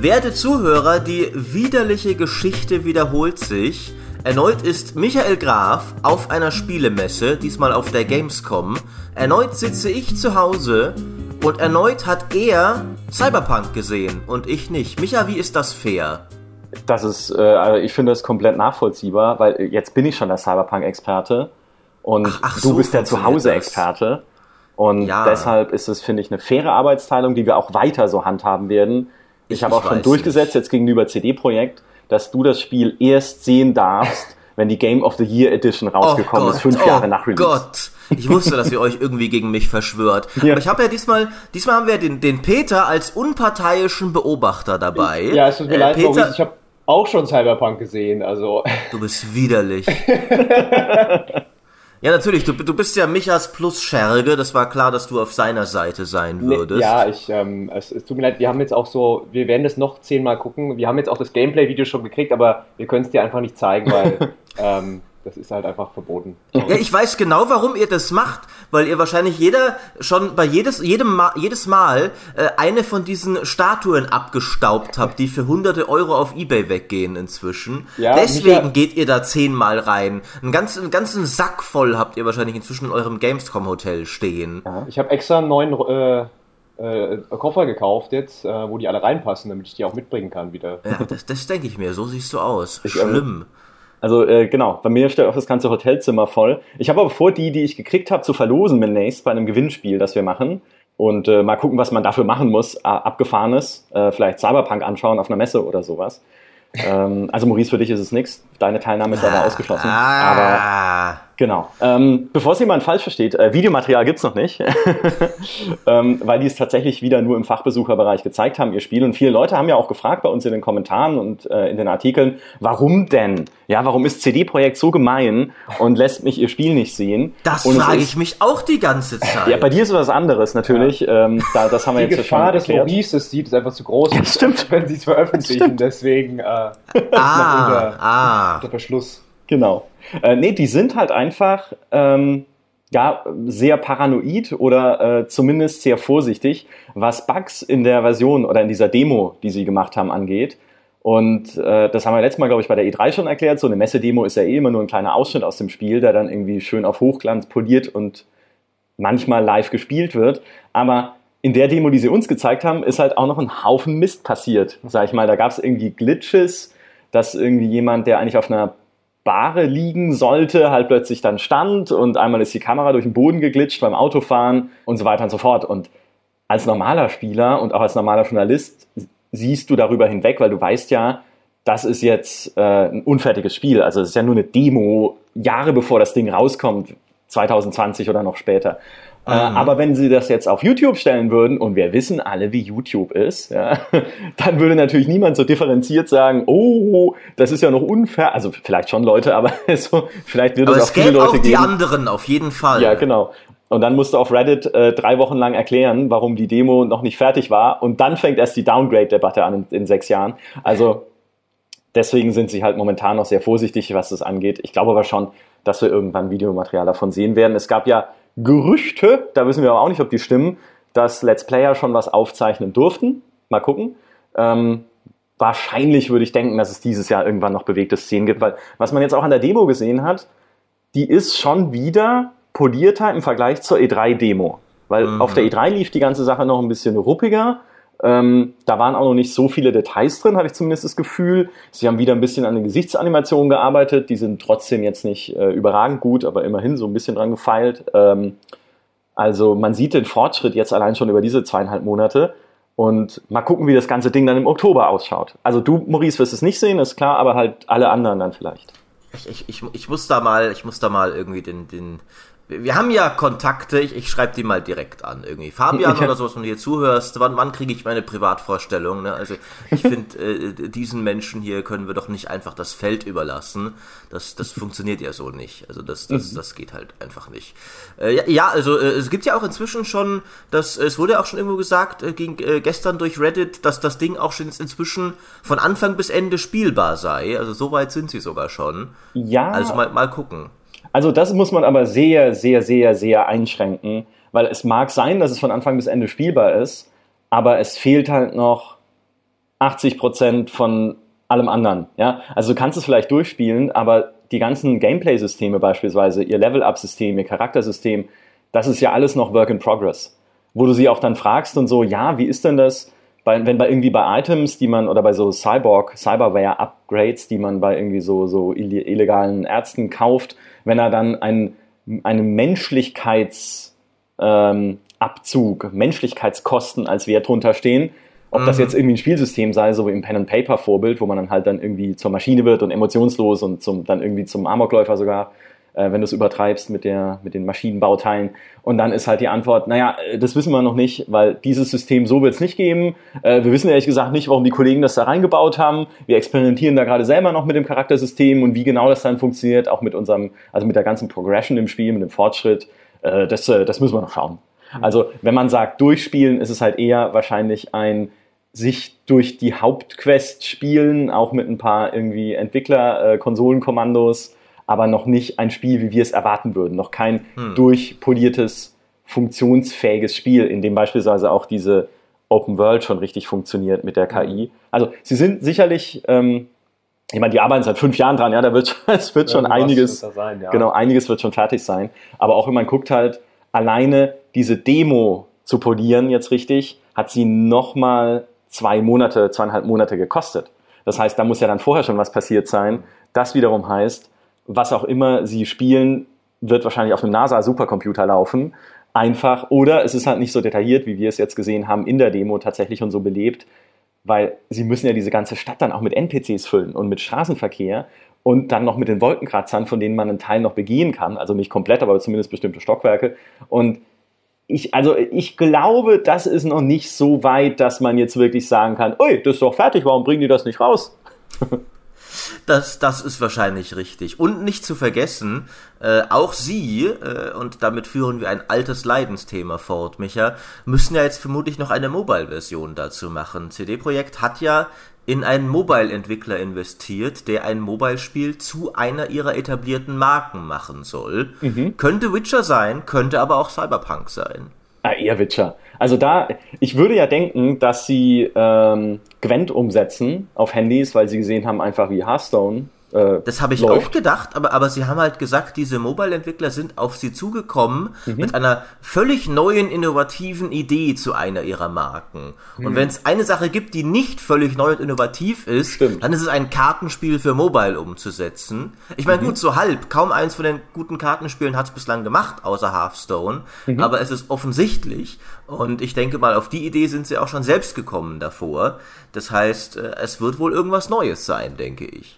Werte Zuhörer, die widerliche Geschichte wiederholt sich. Erneut ist Michael Graf auf einer Spielemesse, diesmal auf der Gamescom. Erneut sitze ich zu Hause und erneut hat er Cyberpunk gesehen und ich nicht. Micha, wie ist das fair? Das ist, äh, also ich finde das komplett nachvollziehbar, weil jetzt bin ich schon der Cyberpunk-Experte und ach, ach, du so bist der Zuhause-Experte. Und ja. deshalb ist es, finde ich, eine faire Arbeitsteilung, die wir auch weiter so handhaben werden. Ich, habe auch schon durchgesetzt, nicht. jetzt gegenüber CD-Projekt, dass du das Spiel erst sehen darfst, wenn die Game of the Year Edition rausgekommen oh Gott, ist, fünf oh Jahre nach Release. Gott, ich wusste, dass ihr euch irgendwie gegen mich verschwört. Ja. Aber ich habe ja diesmal, diesmal haben wir den, den Peter als unparteiischen Beobachter dabei. Ja, es tut mir äh, leid, Peter, Maurice, ich habe auch schon Cyberpunk gesehen, also. Du bist widerlich. Ja, natürlich. Du, du bist ja Michas plus Scherge. Das war klar, dass du auf seiner Seite sein würdest. Ja, ich, ähm, es, es tut mir leid. Wir haben jetzt auch so, wir werden das noch zehnmal gucken. Wir haben jetzt auch das Gameplay-Video schon gekriegt, aber wir können es dir einfach nicht zeigen, weil ähm, das ist halt einfach verboten. Ja, ich weiß genau, warum ihr das macht, weil ihr wahrscheinlich jeder schon bei jedes, jedem Mal, jedes Mal äh, eine von diesen Statuen abgestaubt habt, die für hunderte Euro auf Ebay weggehen inzwischen. Ja, Deswegen geht ihr da zehnmal rein. Einen ganzen, einen ganzen Sack voll habt ihr wahrscheinlich inzwischen in eurem Gamescom-Hotel stehen. Ja, ich habe extra einen neuen äh, äh, Koffer gekauft jetzt, äh, wo die alle reinpassen, damit ich die auch mitbringen kann wieder. Ja, das, das denke ich mir. So siehst du aus. Ich, Schlimm. Also äh, genau, bei mir steht auch das ganze Hotelzimmer voll. Ich habe aber vor, die, die ich gekriegt habe, zu verlosen demnächst bei einem Gewinnspiel, das wir machen. Und äh, mal gucken, was man dafür machen muss. Abgefahrenes, äh, vielleicht Cyberpunk anschauen auf einer Messe oder sowas. ähm, also Maurice, für dich ist es nichts. Deine Teilnahme ist aber ah, ausgeschlossen. Ah. Aber Genau. Ähm, Bevor es jemand falsch versteht, äh, Videomaterial gibt's noch nicht, ähm, weil die es tatsächlich wieder nur im Fachbesucherbereich gezeigt haben, ihr Spiel. Und viele Leute haben ja auch gefragt bei uns in den Kommentaren und äh, in den Artikeln, warum denn? Ja, warum ist CD-Projekt so gemein und lässt mich ihr Spiel nicht sehen? Das frage ich mich auch die ganze Zeit. Ja, bei dir ist was anderes natürlich. Ja. Ähm, da, das haben wir die jetzt Gefahr des Maurices sieht, ist einfach zu groß, ja, stimmt. wenn sie es veröffentlichen. Deswegen äh, ah, unter, ah. unter Verschluss. Genau. Äh, nee, die sind halt einfach ähm, ja, sehr paranoid oder äh, zumindest sehr vorsichtig, was Bugs in der Version oder in dieser Demo, die sie gemacht haben, angeht. Und äh, das haben wir letztes Mal, glaube ich, bei der E3 schon erklärt. So eine Messedemo ist ja eh immer nur ein kleiner Ausschnitt aus dem Spiel, der dann irgendwie schön auf Hochglanz poliert und manchmal live gespielt wird. Aber in der Demo, die sie uns gezeigt haben, ist halt auch noch ein Haufen Mist passiert. Sag ich mal, da gab es irgendwie Glitches, dass irgendwie jemand, der eigentlich auf einer Bahre liegen sollte, halt plötzlich dann stand und einmal ist die Kamera durch den Boden geglitscht beim Autofahren und so weiter und so fort. Und als normaler Spieler und auch als normaler Journalist siehst du darüber hinweg, weil du weißt ja, das ist jetzt äh, ein unfertiges Spiel. Also es ist ja nur eine Demo, Jahre bevor das Ding rauskommt, 2020 oder noch später. Äh, mhm. aber wenn sie das jetzt auf YouTube stellen würden, und wir wissen alle, wie YouTube ist, ja, dann würde natürlich niemand so differenziert sagen, oh, das ist ja noch unfair. Also vielleicht schon Leute, aber so, vielleicht würde es auch viele Leute auch die anderen auf jeden Fall. Ja, genau. Und dann musst du auf Reddit äh, drei Wochen lang erklären, warum die Demo noch nicht fertig war. Und dann fängt erst die Downgrade-Debatte an in, in sechs Jahren. Also deswegen sind sie halt momentan noch sehr vorsichtig, was das angeht. Ich glaube aber schon, dass wir irgendwann Videomaterial davon sehen werden. Es gab ja Gerüchte, da wissen wir aber auch nicht, ob die stimmen, dass Let's Player schon was aufzeichnen durften. Mal gucken. Ähm, wahrscheinlich würde ich denken, dass es dieses Jahr irgendwann noch bewegte Szenen gibt, weil was man jetzt auch an der Demo gesehen hat, die ist schon wieder polierter im Vergleich zur E3-Demo. Weil mhm. auf der E3 lief die ganze Sache noch ein bisschen ruppiger. Ähm, da waren auch noch nicht so viele Details drin, habe ich zumindest das Gefühl. Sie haben wieder ein bisschen an den Gesichtsanimationen gearbeitet. Die sind trotzdem jetzt nicht äh, überragend gut, aber immerhin so ein bisschen dran gefeilt. Ähm, also man sieht den Fortschritt jetzt allein schon über diese zweieinhalb Monate. Und mal gucken, wie das ganze Ding dann im Oktober ausschaut. Also du, Maurice, wirst es nicht sehen, ist klar, aber halt alle anderen dann vielleicht. Ich, ich, ich, ich muss da mal, ich muss da mal irgendwie den, den wir haben ja Kontakte, ich, ich schreibe die mal direkt an irgendwie. Fabian oder sowas, wenn du hier zuhörst, wann, wann kriege ich meine Privatvorstellung? Ne? Also ich finde, äh, diesen Menschen hier können wir doch nicht einfach das Feld überlassen. Das, das funktioniert ja so nicht. Also das, das, mhm. das geht halt einfach nicht. Äh, ja, ja, also äh, es gibt ja auch inzwischen schon, das, es wurde ja auch schon irgendwo gesagt, äh, ging, äh, gestern durch Reddit, dass das Ding auch schon inzwischen von Anfang bis Ende spielbar sei. Also so weit sind sie sogar schon. Ja. Also mal, mal gucken. Also das muss man aber sehr, sehr, sehr, sehr einschränken, weil es mag sein, dass es von Anfang bis Ende spielbar ist, aber es fehlt halt noch 80 Prozent von allem anderen. Ja? Also du kannst es vielleicht durchspielen, aber die ganzen Gameplay-Systeme beispielsweise, ihr Level-Up-System, ihr Charaktersystem, das ist ja alles noch Work in Progress. Wo du sie auch dann fragst und so, ja, wie ist denn das, bei, wenn bei irgendwie bei Items, die man, oder bei so Cyborg, Cyberware-Upgrades, die man bei irgendwie so, so illegalen Ärzten kauft, wenn er dann ein, einen Menschlichkeitsabzug, ähm, Menschlichkeitskosten als Wert drunter stehen, ob mhm. das jetzt irgendwie ein Spielsystem sei, so wie im Pen-and-Paper-Vorbild, wo man dann halt dann irgendwie zur Maschine wird und emotionslos und zum, dann irgendwie zum Amokläufer sogar, äh, wenn du es übertreibst mit, der, mit den Maschinenbauteilen. Und dann ist halt die Antwort, naja, äh, das wissen wir noch nicht, weil dieses System so wird es nicht geben. Äh, wir wissen ehrlich gesagt nicht, warum die Kollegen das da reingebaut haben. Wir experimentieren da gerade selber noch mit dem Charaktersystem und wie genau das dann funktioniert, auch mit unserem, also mit der ganzen Progression im Spiel, mit dem Fortschritt. Äh, das, äh, das müssen wir noch schauen. Also wenn man sagt durchspielen, ist es halt eher wahrscheinlich ein sich durch die Hauptquest spielen, auch mit ein paar irgendwie Entwickler-Konsolenkommandos, aber noch nicht ein Spiel, wie wir es erwarten würden. Noch kein hm. durchpoliertes, funktionsfähiges Spiel, in dem beispielsweise auch diese Open World schon richtig funktioniert mit der KI. Also sie sind sicherlich, ähm, ich meine, die arbeiten seit fünf Jahren dran, ja, da wird, es wird schon einiges, wird sein, ja. genau, einiges wird schon fertig sein. Aber auch wenn man guckt halt, alleine diese Demo zu polieren jetzt richtig, hat sie nochmal zwei Monate, zweieinhalb Monate gekostet. Das heißt, da muss ja dann vorher schon was passiert sein. Das wiederum heißt, was auch immer sie spielen, wird wahrscheinlich auf einem NASA-Supercomputer laufen. Einfach. Oder es ist halt nicht so detailliert, wie wir es jetzt gesehen haben in der Demo tatsächlich und so belebt, weil sie müssen ja diese ganze Stadt dann auch mit NPCs füllen und mit Straßenverkehr und dann noch mit den Wolkenkratzern, von denen man einen Teil noch begehen kann. Also nicht komplett, aber zumindest bestimmte Stockwerke. Und ich, also ich glaube, das ist noch nicht so weit, dass man jetzt wirklich sagen kann, ui, das ist doch fertig, warum bringen die das nicht raus? Das, das ist wahrscheinlich richtig. Und nicht zu vergessen, äh, auch Sie, äh, und damit führen wir ein altes Leidensthema fort, Micha, müssen ja jetzt vermutlich noch eine Mobile-Version dazu machen. CD Projekt hat ja in einen Mobile-Entwickler investiert, der ein Mobile-Spiel zu einer ihrer etablierten Marken machen soll. Mhm. Könnte Witcher sein, könnte aber auch Cyberpunk sein. Ah, eher Witcher. Also da, ich würde ja denken, dass sie ähm, Gwent umsetzen auf Handys, weil sie gesehen haben, einfach wie Hearthstone äh, das habe ich läuft. auch gedacht, aber, aber sie haben halt gesagt, diese Mobile-Entwickler sind auf sie zugekommen mhm. mit einer völlig neuen, innovativen Idee zu einer ihrer Marken. Mhm. Und wenn es eine Sache gibt, die nicht völlig neu und innovativ ist, Stimmt. dann ist es ein Kartenspiel für Mobile umzusetzen. Ich meine, mhm. gut, so halb. Kaum eins von den guten Kartenspielen hat es bislang gemacht, außer Hearthstone. Mhm. Aber es ist offensichtlich. Und ich denke mal, auf die Idee sind sie auch schon selbst gekommen davor. Das heißt, äh, es wird wohl irgendwas Neues sein, denke ich.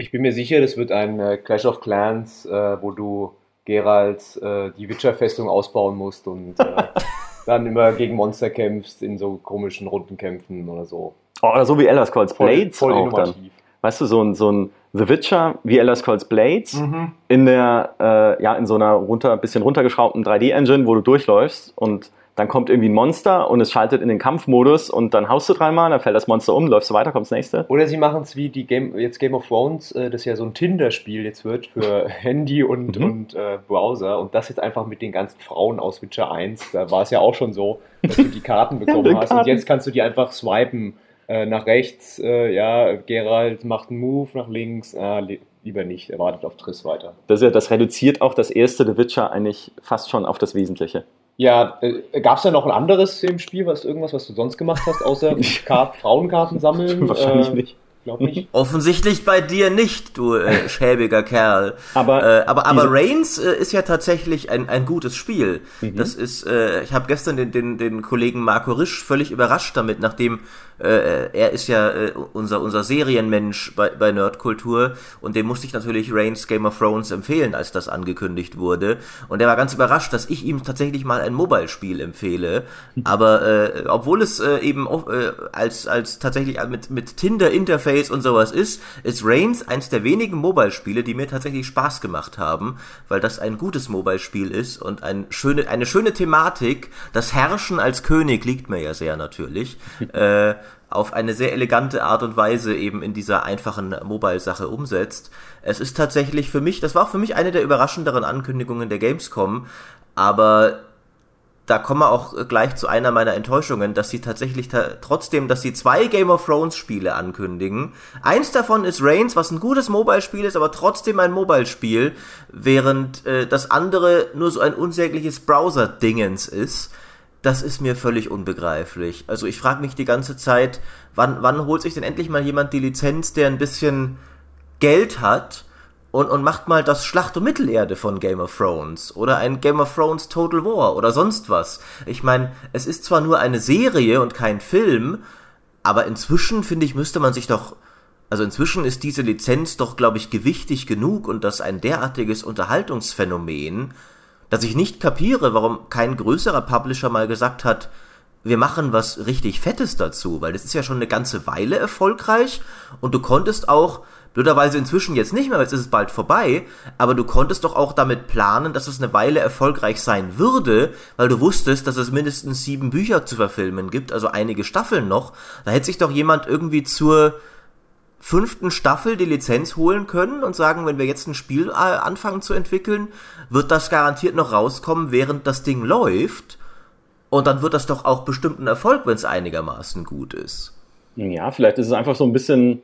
Ich bin mir sicher, das wird ein äh, Clash of Clans, äh, wo du Geralt äh, die Witcher-Festung ausbauen musst und äh, dann immer gegen Monster kämpfst in so komischen Rundenkämpfen oder so. Oh, oder so wie Elder Scrolls Blades voll, voll auch innovativ. dann. Weißt du, so ein, so ein The Witcher wie Elder Scrolls Blades mhm. in der, äh, ja, in so einer runter, bisschen runtergeschraubten 3D-Engine, wo du durchläufst und dann kommt irgendwie ein Monster und es schaltet in den Kampfmodus und dann haust du dreimal, dann fällt das Monster um, läufst du weiter, kommt das nächste. Oder sie machen es wie die Game, jetzt Game of Thrones, äh, das ja so ein Tinder-Spiel jetzt wird für Handy und, mhm. und äh, Browser und das jetzt einfach mit den ganzen Frauen aus Witcher 1, da war es ja auch schon so, dass du die Karten bekommen hast Karten. und jetzt kannst du die einfach swipen äh, nach rechts, äh, ja, Geralt macht einen Move, nach links, ah, lieber nicht, er wartet auf Triss weiter. Das, ja, das reduziert auch das erste The Witcher eigentlich fast schon auf das Wesentliche. Ja, äh, gab es da noch ein anderes im Spiel, was irgendwas, was du sonst gemacht hast, außer Kart, Frauenkarten sammeln? Wahrscheinlich äh, nicht. Glaub nicht. Offensichtlich bei dir nicht, du äh, schäbiger Kerl. Aber, äh, aber, aber Reigns äh, ist ja tatsächlich ein, ein gutes Spiel. Mhm. Das ist, äh, ich habe gestern den, den, den Kollegen Marco Risch völlig überrascht damit, nachdem äh, er ist ja äh, unser, unser Serienmensch bei, bei Nerdkultur und dem musste ich natürlich Reigns Game of Thrones empfehlen, als das angekündigt wurde. Und er war ganz überrascht, dass ich ihm tatsächlich mal ein Mobile-Spiel empfehle. Aber äh, obwohl es äh, eben äh, als, als tatsächlich mit, mit Tinder-Interface und sowas ist, ist Reigns eins der wenigen Mobile-Spiele, die mir tatsächlich Spaß gemacht haben, weil das ein gutes Mobile-Spiel ist und ein schöne, eine schöne Thematik. Das Herrschen als König liegt mir ja sehr natürlich. äh, auf eine sehr elegante Art und Weise eben in dieser einfachen Mobile-Sache umsetzt. Es ist tatsächlich für mich, das war auch für mich eine der überraschenderen Ankündigungen der Gamescom, aber da kommen wir auch gleich zu einer meiner Enttäuschungen, dass sie tatsächlich ta trotzdem, dass sie zwei Game of Thrones Spiele ankündigen. Eins davon ist Reigns, was ein gutes Mobile-Spiel ist, aber trotzdem ein Mobile-Spiel, während äh, das andere nur so ein unsägliches Browser-Dingens ist. Das ist mir völlig unbegreiflich. Also ich frage mich die ganze Zeit, wann, wann holt sich denn endlich mal jemand die Lizenz, der ein bisschen Geld hat und, und macht mal das Schlacht um Mittelerde von Game of Thrones oder ein Game of Thrones Total War oder sonst was. Ich meine, es ist zwar nur eine Serie und kein Film, aber inzwischen finde ich, müsste man sich doch, also inzwischen ist diese Lizenz doch, glaube ich, gewichtig genug und das ein derartiges Unterhaltungsphänomen, dass ich nicht kapiere, warum kein größerer Publisher mal gesagt hat, wir machen was richtig Fettes dazu, weil das ist ja schon eine ganze Weile erfolgreich und du konntest auch Blöderweise inzwischen jetzt nicht mehr, ist es bald vorbei, aber du konntest doch auch damit planen, dass es eine Weile erfolgreich sein würde, weil du wusstest, dass es mindestens sieben Bücher zu verfilmen gibt, also einige Staffeln noch. Da hätte sich doch jemand irgendwie zur fünften Staffel die Lizenz holen können und sagen, wenn wir jetzt ein Spiel äh, anfangen zu entwickeln, wird das garantiert noch rauskommen, während das Ding läuft. Und dann wird das doch auch bestimmt ein Erfolg, wenn es einigermaßen gut ist. Ja, vielleicht ist es einfach so ein bisschen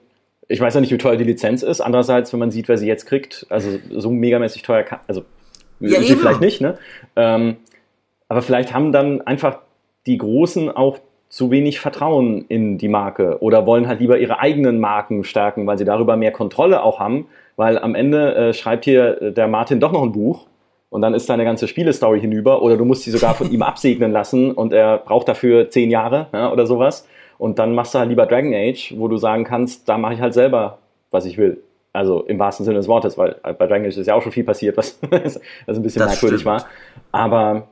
ich weiß ja nicht, wie teuer die Lizenz ist. Andererseits, wenn man sieht, wer sie jetzt kriegt, also so megamäßig teuer kann, also ja, sie vielleicht nicht, ne? Ähm, aber vielleicht haben dann einfach die Großen auch zu wenig Vertrauen in die Marke oder wollen halt lieber ihre eigenen Marken stärken, weil sie darüber mehr Kontrolle auch haben, weil am Ende äh, schreibt hier äh, der Martin doch noch ein Buch und dann ist deine ganze Spielestory hinüber oder du musst sie sogar von ihm absegnen lassen und er braucht dafür zehn Jahre ja, oder sowas. Und dann machst du halt lieber Dragon Age, wo du sagen kannst, da mache ich halt selber, was ich will. Also im wahrsten Sinne des Wortes, weil bei Dragon Age ist ja auch schon viel passiert, was, was ein bisschen das merkwürdig stimmt. war. Aber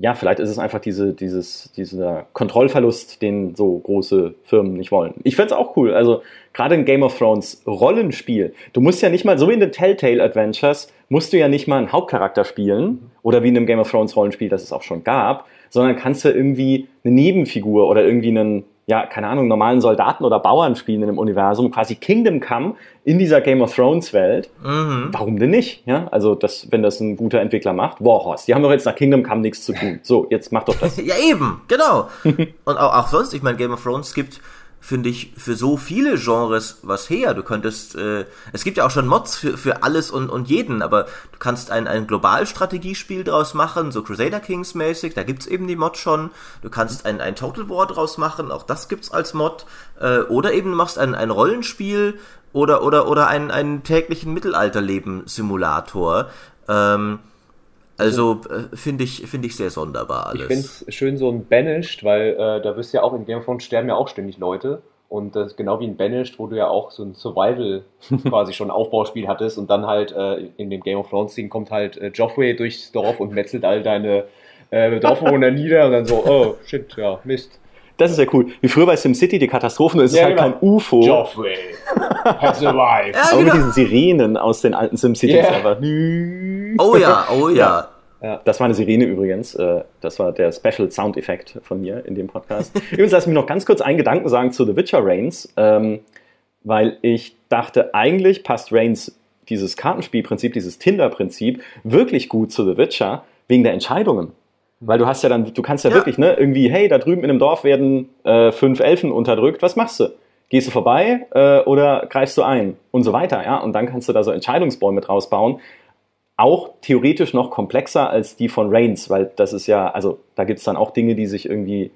ja, vielleicht ist es einfach diese, dieses, dieser Kontrollverlust, den so große Firmen nicht wollen. Ich fände es auch cool. Also gerade in Game of Thrones Rollenspiel. Du musst ja nicht mal, so wie in den Telltale Adventures, musst du ja nicht mal einen Hauptcharakter spielen oder wie in einem Game of Thrones Rollenspiel, das es auch schon gab, sondern kannst du irgendwie eine Nebenfigur oder irgendwie einen, ja, keine Ahnung, normalen Soldaten oder Bauern spielen in dem Universum, quasi Kingdom Come in dieser Game of Thrones Welt. Mhm. Warum denn nicht? Ja, also das, wenn das ein guter Entwickler macht, Warhorse, die haben doch jetzt nach Kingdom Come nichts zu tun. So, jetzt mach doch das. ja, eben, genau. Und auch, auch sonst, ich meine, Game of Thrones gibt finde ich, für so viele Genres was her. Du könntest, äh, es gibt ja auch schon Mods für, für alles und, und jeden, aber du kannst ein, ein Globalstrategiespiel draus machen, so Crusader Kings mäßig, da gibt's eben die Mod schon. Du kannst ein, ein Total War draus machen, auch das gibt's als Mod. Äh, oder eben du machst ein, ein Rollenspiel oder, oder, oder einen, einen täglichen Mittelalterleben-Simulator. Ähm, also äh, finde ich, finde ich sehr sonderbar alles. Ich finde es schön so ein Banished, weil äh, da wirst ja auch in Game of Thrones sterben ja auch ständig Leute. Und das ist genau wie in Banished, wo du ja auch so ein Survival quasi schon Aufbauspiel hattest und dann halt äh, in dem Game of Thrones Ding kommt halt äh, Joffrey durchs Dorf und metzelt all deine äh, Dorfbewohner nieder und dann so, oh shit, ja, Mist. Das ist ja cool. Wie früher bei SimCity, die Katastrophen, es ja, ist halt genau. kein UFO. Joffrey has arrived. Ja, Aber genau. mit diesen Sirenen aus den alten SimCities yeah. Oh ja, oh ja. ja. Das war eine Sirene übrigens. Äh, das war der Special Sound Effekt von mir in dem Podcast. übrigens, lass mich noch ganz kurz einen Gedanken sagen zu The Witcher Reigns, ähm, weil ich dachte, eigentlich passt Reigns dieses Kartenspielprinzip, dieses Tinder-Prinzip wirklich gut zu The Witcher wegen der Entscheidungen. Weil du hast ja dann, du kannst ja, ja, wirklich, ne, irgendwie, hey, da drüben in einem Dorf werden äh, fünf Elfen unterdrückt, was machst du? Gehst du vorbei äh, oder greifst du ein? Und so weiter, ja. Und dann kannst du da so Entscheidungsbäume mit rausbauen. Auch theoretisch noch komplexer als die von Reigns, weil das ist ja, also da gibt es dann auch Dinge, die sich irgendwie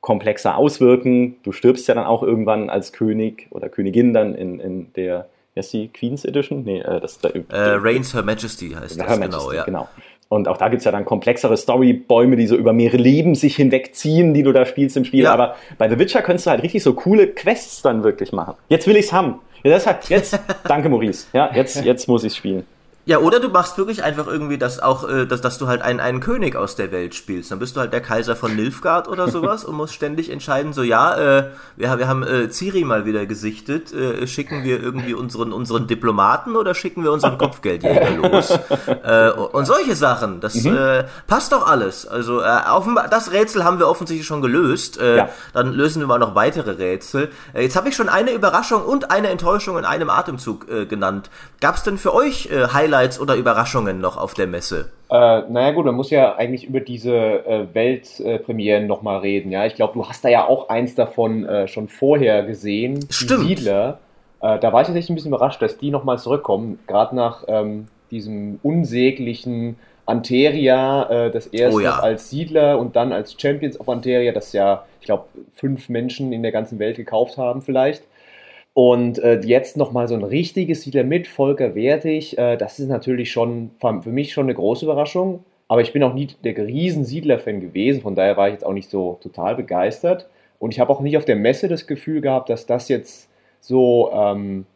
komplexer auswirken. Du stirbst ja dann auch irgendwann als König oder Königin dann in, in der, wie heißt die, Queen's Edition? Nee, äh, das äh, Reigns Her Majesty heißt das, Her genau, Majesty, ja. genau. Und auch da gibt es ja dann komplexere Storybäume, die so über mehrere Leben sich hinwegziehen, die du da spielst im Spiel. Ja. Aber bei The Witcher könntest du halt richtig so coole Quests dann wirklich machen. Jetzt will ich's haben. Ja, deshalb, jetzt, danke Maurice. Ja, jetzt, jetzt muss ich's spielen. Ja, oder du machst wirklich einfach irgendwie das auch, äh, dass, dass du halt einen, einen König aus der Welt spielst. Dann bist du halt der Kaiser von Nilfgaard oder sowas und musst ständig entscheiden, so ja, äh, wir, wir haben äh, Ciri mal wieder gesichtet, äh, schicken wir irgendwie unseren, unseren Diplomaten oder schicken wir unseren Kopfgeldjäger los? Äh, und solche Sachen, das mhm. äh, passt doch alles. Also äh, offenbar, das Rätsel haben wir offensichtlich schon gelöst. Äh, ja. Dann lösen wir mal noch weitere Rätsel. Äh, jetzt habe ich schon eine Überraschung und eine Enttäuschung in einem Atemzug äh, genannt. Gab es denn für euch äh, Highlights Highlights oder Überraschungen noch auf der Messe? Äh, naja gut, man muss ja eigentlich über diese äh, Weltpremieren äh, nochmal reden. Ja, ich glaube, du hast da ja auch eins davon äh, schon vorher gesehen. Stimmt. Die Siedler. Äh, da war ich tatsächlich ein bisschen überrascht, dass die nochmal zurückkommen. Gerade nach ähm, diesem unsäglichen Anteria, äh, das erst Oh ja. als Siedler und dann als Champions of Anteria, das ja, ich glaube, fünf Menschen in der ganzen Welt gekauft haben vielleicht. Und äh, jetzt nochmal so ein richtiges Siedler mit Volker Wertig, äh, das ist natürlich schon für mich schon eine große Überraschung. Aber ich bin auch nie der riesen Siedler-Fan gewesen, von daher war ich jetzt auch nicht so total begeistert. Und ich habe auch nicht auf der Messe das Gefühl gehabt, dass das jetzt so ähm,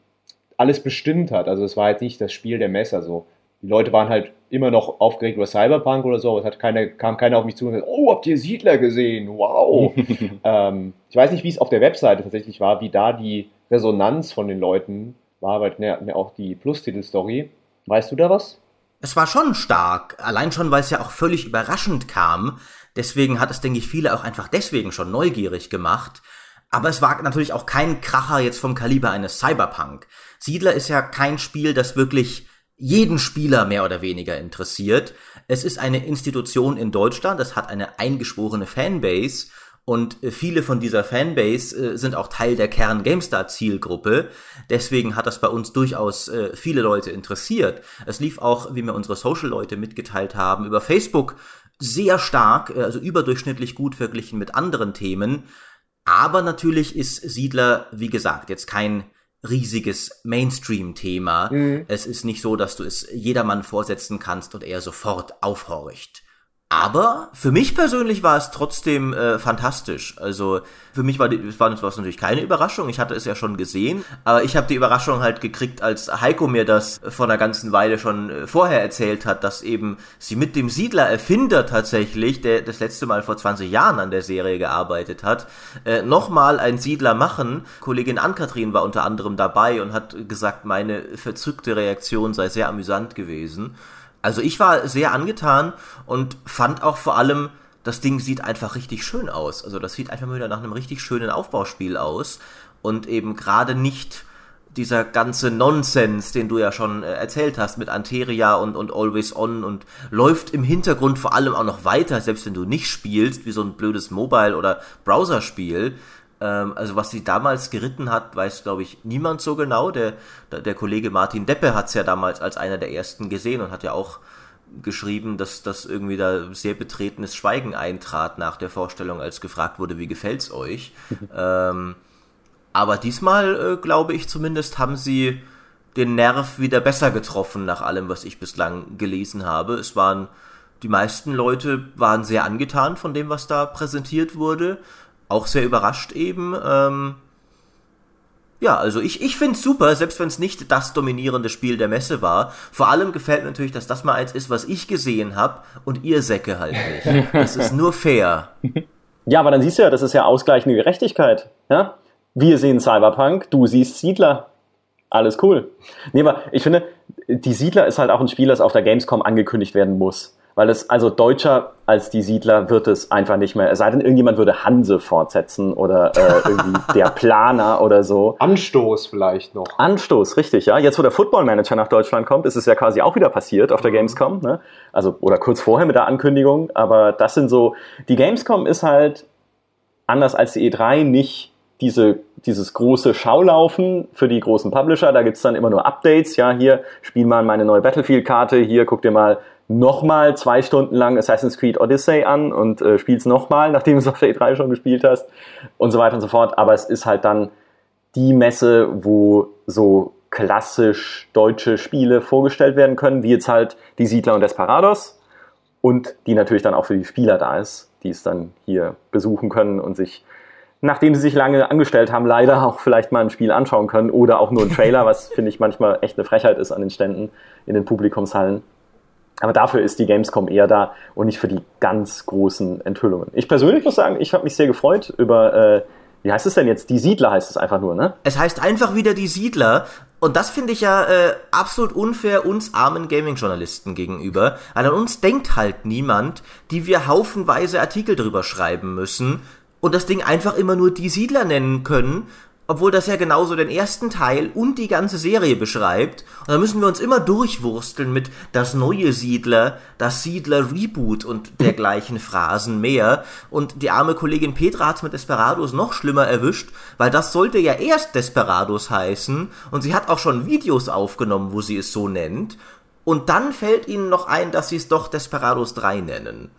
alles bestimmt hat. Also es war jetzt nicht das Spiel der Messe. Also die Leute waren halt immer noch aufgeregt über Cyberpunk oder so, aber es hat keine, kam keiner auf mich zu und gesagt, oh, habt ihr Siedler gesehen? Wow! ähm, ich weiß nicht, wie es auf der Webseite tatsächlich war, wie da die Resonanz von den Leuten war, weil ne, ne, auch die Plus-Titel-Story. Weißt du da was? Es war schon stark, allein schon, weil es ja auch völlig überraschend kam. Deswegen hat es, denke ich, viele auch einfach deswegen schon neugierig gemacht. Aber es war natürlich auch kein Kracher jetzt vom Kaliber eines Cyberpunk. Siedler ist ja kein Spiel, das wirklich jeden Spieler mehr oder weniger interessiert. Es ist eine Institution in Deutschland, es hat eine eingeschworene Fanbase und äh, viele von dieser Fanbase äh, sind auch Teil der Kern GameStar Zielgruppe. Deswegen hat das bei uns durchaus äh, viele Leute interessiert. Es lief auch, wie mir unsere Social Leute mitgeteilt haben, über Facebook sehr stark, äh, also überdurchschnittlich gut verglichen mit anderen Themen. Aber natürlich ist Siedler, wie gesagt, jetzt kein riesiges Mainstream-Thema. Mhm. Es ist nicht so, dass du es jedermann vorsetzen kannst und er sofort aufhorcht. Aber für mich persönlich war es trotzdem äh, fantastisch. Also für mich war, es war das natürlich keine Überraschung. Ich hatte es ja schon gesehen, aber ich habe die Überraschung halt gekriegt, als Heiko mir das vor einer ganzen Weile schon äh, vorher erzählt hat, dass eben sie mit dem Siedler-Erfinder tatsächlich, der das letzte Mal vor 20 Jahren an der Serie gearbeitet hat, äh, nochmal einen Siedler machen. Kollegin Ann-Kathrin war unter anderem dabei und hat gesagt, meine verzückte Reaktion sei sehr amüsant gewesen. Also ich war sehr angetan und fand auch vor allem, das Ding sieht einfach richtig schön aus. Also das sieht einfach mal wieder nach einem richtig schönen Aufbauspiel aus und eben gerade nicht dieser ganze Nonsens, den du ja schon äh, erzählt hast mit Anteria und, und Always On und läuft im Hintergrund vor allem auch noch weiter, selbst wenn du nicht spielst, wie so ein blödes Mobile- oder Browserspiel. Also was sie damals geritten hat, weiß, glaube ich, niemand so genau. Der, der Kollege Martin Deppe hat es ja damals als einer der ersten gesehen und hat ja auch geschrieben, dass das irgendwie da sehr betretenes Schweigen eintrat nach der Vorstellung, als gefragt wurde, wie gefällt's euch. ähm, aber diesmal, äh, glaube ich zumindest, haben sie den Nerv wieder besser getroffen nach allem, was ich bislang gelesen habe. Es waren die meisten Leute waren sehr angetan von dem, was da präsentiert wurde auch sehr überrascht eben. Ähm, ja, also ich, ich finde es super, selbst wenn es nicht das dominierende Spiel der Messe war. Vor allem gefällt mir natürlich, dass das mal eins ist, was ich gesehen habe und ihr Säcke halt nicht. Das ist nur fair. Ja, aber dann siehst du ja, das ist ja ausgleichende Gerechtigkeit. Ja? Wir sehen Cyberpunk, du siehst Siedler. Alles cool. Nee, aber ich finde, die Siedler ist halt auch ein Spiel, das auf der Gamescom angekündigt werden muss weil es also deutscher als die Siedler wird es einfach nicht mehr. Es sei denn, irgendjemand würde Hanse fortsetzen oder äh, irgendwie der Planer oder so. Anstoß vielleicht noch. Anstoß, richtig, ja. Jetzt, wo der Football Manager nach Deutschland kommt, ist es ja quasi auch wieder passiert auf der Mhm. Gamescom, ne? Also, oder kurz vorher mit der Ankündigung. Aber das sind so, die Gamescom ist halt anders als die E3 nicht diese, dieses große Schaulaufen für die großen Publisher. Da gibt's dann immer nur Updates. Ja, hier, spiel mal meine neue Battlefield-Karte. Hier, guck dir mal nochmal zwei Stunden lang Assassin's Creed Odyssey an und äh, spiel's nochmal, nachdem du es auf der E3 schon gespielt hast und so weiter und so fort. Aber es ist halt dann die Messe, wo so klassisch deutsche Spiele vorgestellt werden können, wie jetzt halt die Siedler und Desperados und die natürlich dann auch für die Spieler da ist, die es dann hier besuchen können und sich, nachdem sie sich lange angestellt haben, leider auch vielleicht mal ein Spiel anschauen können oder auch nur ein Trailer, was finde ich manchmal echt eine Frechheit ist an den Ständen in den Publikumshallen. Aber dafür ist die Gamescom eher da und nicht für die ganz großen Enthüllungen. Ich persönlich muss sagen, ich habe mich sehr gefreut über, äh, wie heißt es denn jetzt? Die Siedler heißt es einfach nur, ne? Es heißt einfach wieder die Siedler. Und das finde ich ja äh, absolut unfair uns armen Gaming-Journalisten gegenüber. Weil an uns denkt halt niemand, die wir haufenweise Artikel drüber schreiben müssen und das Ding einfach immer nur die Siedler nennen können. Obwohl das ja genauso den ersten Teil und die ganze Serie beschreibt. Und da müssen wir uns immer durchwursteln mit das neue Siedler, das Siedler Reboot und dergleichen Phrasen mehr. Und die arme Kollegin Petra hat's mit Desperados noch schlimmer erwischt, weil das sollte ja erst Desperados heißen und sie hat auch schon Videos aufgenommen, wo sie es so nennt. Und dann fällt ihnen noch ein, dass sie es doch Desperados 3 nennen.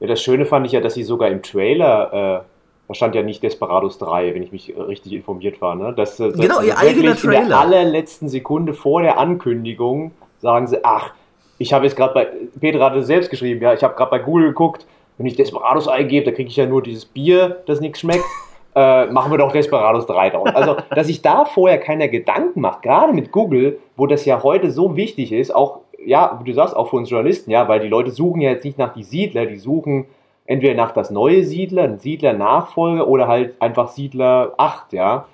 Ja, das Schöne fand ich ja, dass sie sogar im Trailer äh da stand ja nicht Desperados 3, wenn ich mich richtig informiert war. Ne? Das, das genau, ihr eigener Trailer. In der allerletzten Sekunde vor der Ankündigung sagen sie, ach, ich habe jetzt gerade bei, Peter hatte selbst geschrieben, ja, ich habe gerade bei Google geguckt, wenn ich Desperados eingebe, da kriege ich ja nur dieses Bier, das nichts schmeckt. Äh, machen wir doch Desperados 3 drauf. Also, dass sich da vorher keiner Gedanken macht, gerade mit Google, wo das ja heute so wichtig ist, auch, ja, wie du sagst, auch für uns Journalisten, ja, weil die Leute suchen ja jetzt nicht nach die Siedler, die suchen entweder nach das neue Siedler, ein Siedler-Nachfolger oder halt einfach Siedler 8, ja.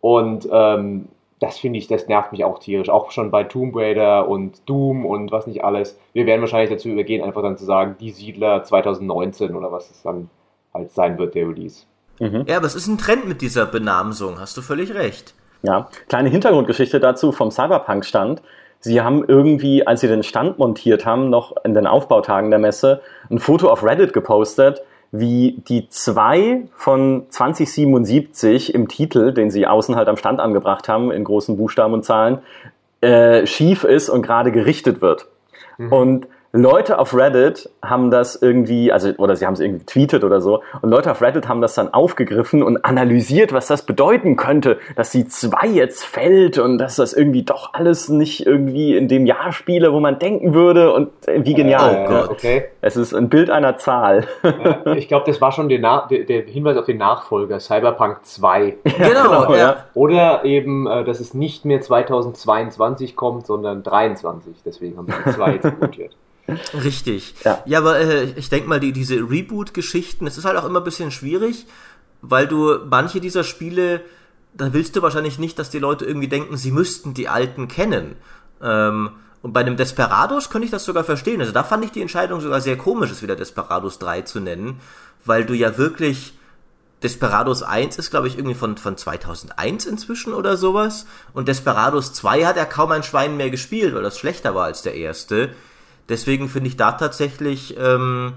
Und ähm, das finde ich, das nervt mich auch tierisch. Auch schon bei Tomb Raider und Doom und was nicht alles. Wir werden wahrscheinlich dazu übergehen, einfach dann zu sagen, die Siedler 2019 oder was es dann halt sein wird, der Release. Mhm. Ja, aber es ist ein Trend mit dieser Benamsung, hast du völlig recht. Ja, kleine Hintergrundgeschichte dazu vom Cyberpunk-Stand. Sie haben irgendwie, als sie den Stand montiert haben, noch in den Aufbautagen der Messe, ein Foto auf Reddit gepostet, wie die zwei von 2077 im Titel, den sie außen halt am Stand angebracht haben, in großen Buchstaben und Zahlen, äh, schief ist und gerade gerichtet wird. Mhm. Und Leute auf Reddit haben das irgendwie, also, oder sie haben es irgendwie getweetet oder so, und Leute auf Reddit haben das dann aufgegriffen und analysiert, was das bedeuten könnte, dass die zwei jetzt fällt und dass das irgendwie doch alles nicht irgendwie in dem Jahr spiele, wo man denken würde und wie genial. Oh Gott. Okay. Es ist ein Bild einer Zahl. ich glaube, das war schon der, der, der, Hinweis auf den Nachfolger, Cyberpunk 2. Genau, ja. Oder eben, äh, dass es nicht mehr 2022 kommt, sondern 23. Deswegen haben wir 2 jetzt notiert. Richtig. Ja, ja aber äh, ich denke mal, die, diese Reboot-Geschichten, es ist halt auch immer ein bisschen schwierig, weil du manche dieser Spiele, da willst du wahrscheinlich nicht, dass die Leute irgendwie denken, sie müssten die alten kennen. Ähm, und bei einem Desperados könnte ich das sogar verstehen. Also da fand ich die Entscheidung sogar sehr komisch, es wieder Desperados 3 zu nennen, weil du ja wirklich Desperados 1 ist, glaube ich, irgendwie von, von 2001 inzwischen oder sowas. Und Desperados 2 hat ja kaum ein Schwein mehr gespielt, weil das schlechter war als der erste. Deswegen finde ich da tatsächlich, ähm,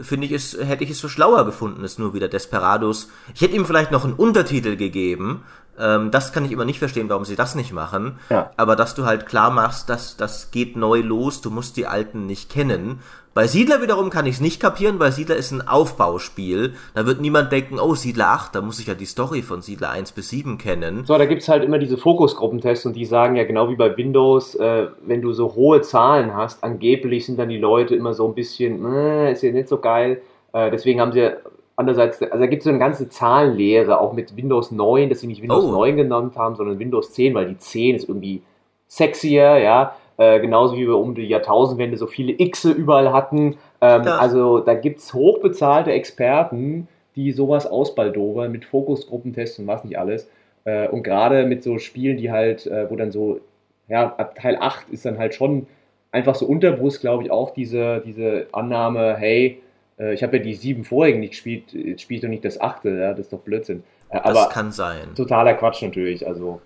finde ich es, hätte ich es so schlauer gefunden, es nur wieder Desperados. Ich hätte ihm vielleicht noch einen Untertitel gegeben. Ähm, das kann ich immer nicht verstehen, warum sie das nicht machen. Ja. Aber dass du halt klar machst, dass das geht neu los, du musst die alten nicht kennen. Bei Siedler wiederum kann ich es nicht kapieren, weil Siedler ist ein Aufbauspiel. Da wird niemand denken, oh, Siedler 8, da muss ich ja die Story von Siedler 1 bis 7 kennen. So, da gibt es halt immer diese Fokusgruppentests und die sagen ja genau wie bei Windows, äh, wenn du so hohe Zahlen hast, angeblich sind dann die Leute immer so ein bisschen, äh, ist ja nicht so geil. Äh, deswegen haben sie andererseits, also da gibt es so eine ganze Zahlenlehre, auch mit Windows 9, dass sie nicht Windows oh. 9 genannt haben, sondern Windows 10, weil die 10 ist irgendwie sexier, ja. Äh, genauso wie wir um die Jahrtausendwende so viele Xe überall hatten. Ähm, ja. Also da gibt es hochbezahlte Experten, die sowas ausbaldowern mit Fokusgruppentests und was nicht alles. Äh, und gerade mit so Spielen, die halt, äh, wo dann so, ja, ab Teil 8 ist dann halt schon einfach so unterbewusst, glaube ich, auch diese, diese Annahme, hey, äh, ich habe ja die sieben vorigen nicht gespielt, jetzt spiele ich doch nicht das achte, ja, das ist doch Blödsinn. Äh, aber das kann sein. Totaler Quatsch natürlich, also.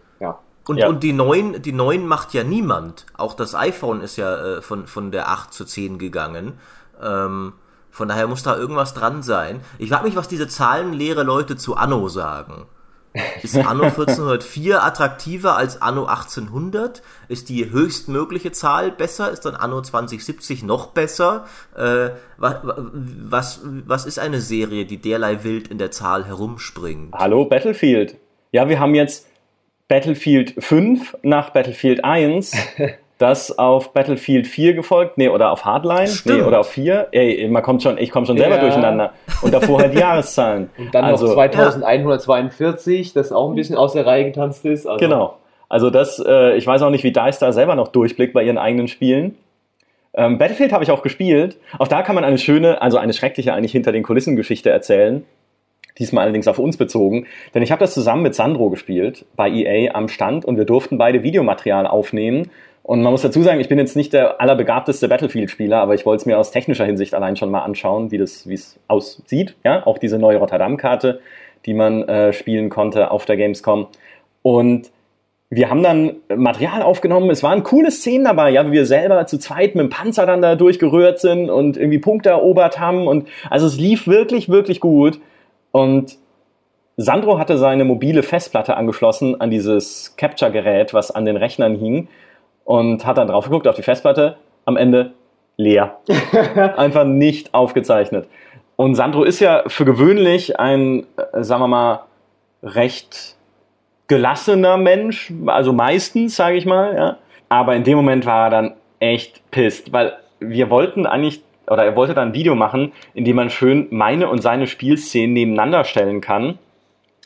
Und, ja. und die neuen, die neuen macht ja niemand. Auch das iPhone ist ja äh, von, von der 8 zu 10 gegangen. Ähm, von daher muss da irgendwas dran sein. Ich frage mich, was diese zahlenleere Leute zu Anno sagen. Ist Anno 1404 attraktiver als Anno 1800? Ist die höchstmögliche Zahl besser? Ist dann Anno 2070 noch besser? Äh, was, was, was ist eine Serie, die derlei wild in der Zahl herumspringt? Hallo Battlefield. Ja, wir haben jetzt Battlefield 5 nach Battlefield 1, das auf Battlefield 4 gefolgt, nee, oder auf Hardline, Stimmt. nee, oder auf 4. Ey, man kommt schon, ich komme schon selber ja. durcheinander. Und davor halt die Jahreszahlen. Und dann also, noch 2142, ja. das auch ein bisschen aus der Reihe getanzt ist. Also. Genau. Also das, äh, ich weiß auch nicht, wie DICE da selber noch durchblickt bei ihren eigenen Spielen. Ähm, Battlefield habe ich auch gespielt. Auch da kann man eine schöne, also eine schreckliche eigentlich hinter den Kulissen Geschichte erzählen diesmal allerdings auf uns bezogen, denn ich habe das zusammen mit Sandro gespielt bei EA am Stand und wir durften beide Videomaterial aufnehmen. Und man muss dazu sagen, ich bin jetzt nicht der allerbegabteste Battlefield-Spieler, aber ich wollte es mir aus technischer Hinsicht allein schon mal anschauen, wie das, wie es aussieht. Ja, auch diese neue Rotterdam-Karte, die man äh, spielen konnte auf der Gamescom. Und wir haben dann Material aufgenommen. Es waren coole Szenen dabei, ja, wie wir selber zu zweit mit dem Panzer dann da durchgerührt sind und irgendwie Punkte erobert haben. Und also es lief wirklich, wirklich gut. Und Sandro hatte seine mobile Festplatte angeschlossen an dieses Capture-Gerät, was an den Rechnern hing, und hat dann drauf geguckt auf die Festplatte. Am Ende leer. Einfach nicht aufgezeichnet. Und Sandro ist ja für gewöhnlich ein, äh, sagen wir mal, recht gelassener Mensch, also meistens, sage ich mal, ja. Aber in dem Moment war er dann echt pisst, weil wir wollten eigentlich, oder er wollte dann ein Video machen, in dem man schön meine und seine Spielszenen nebeneinander stellen kann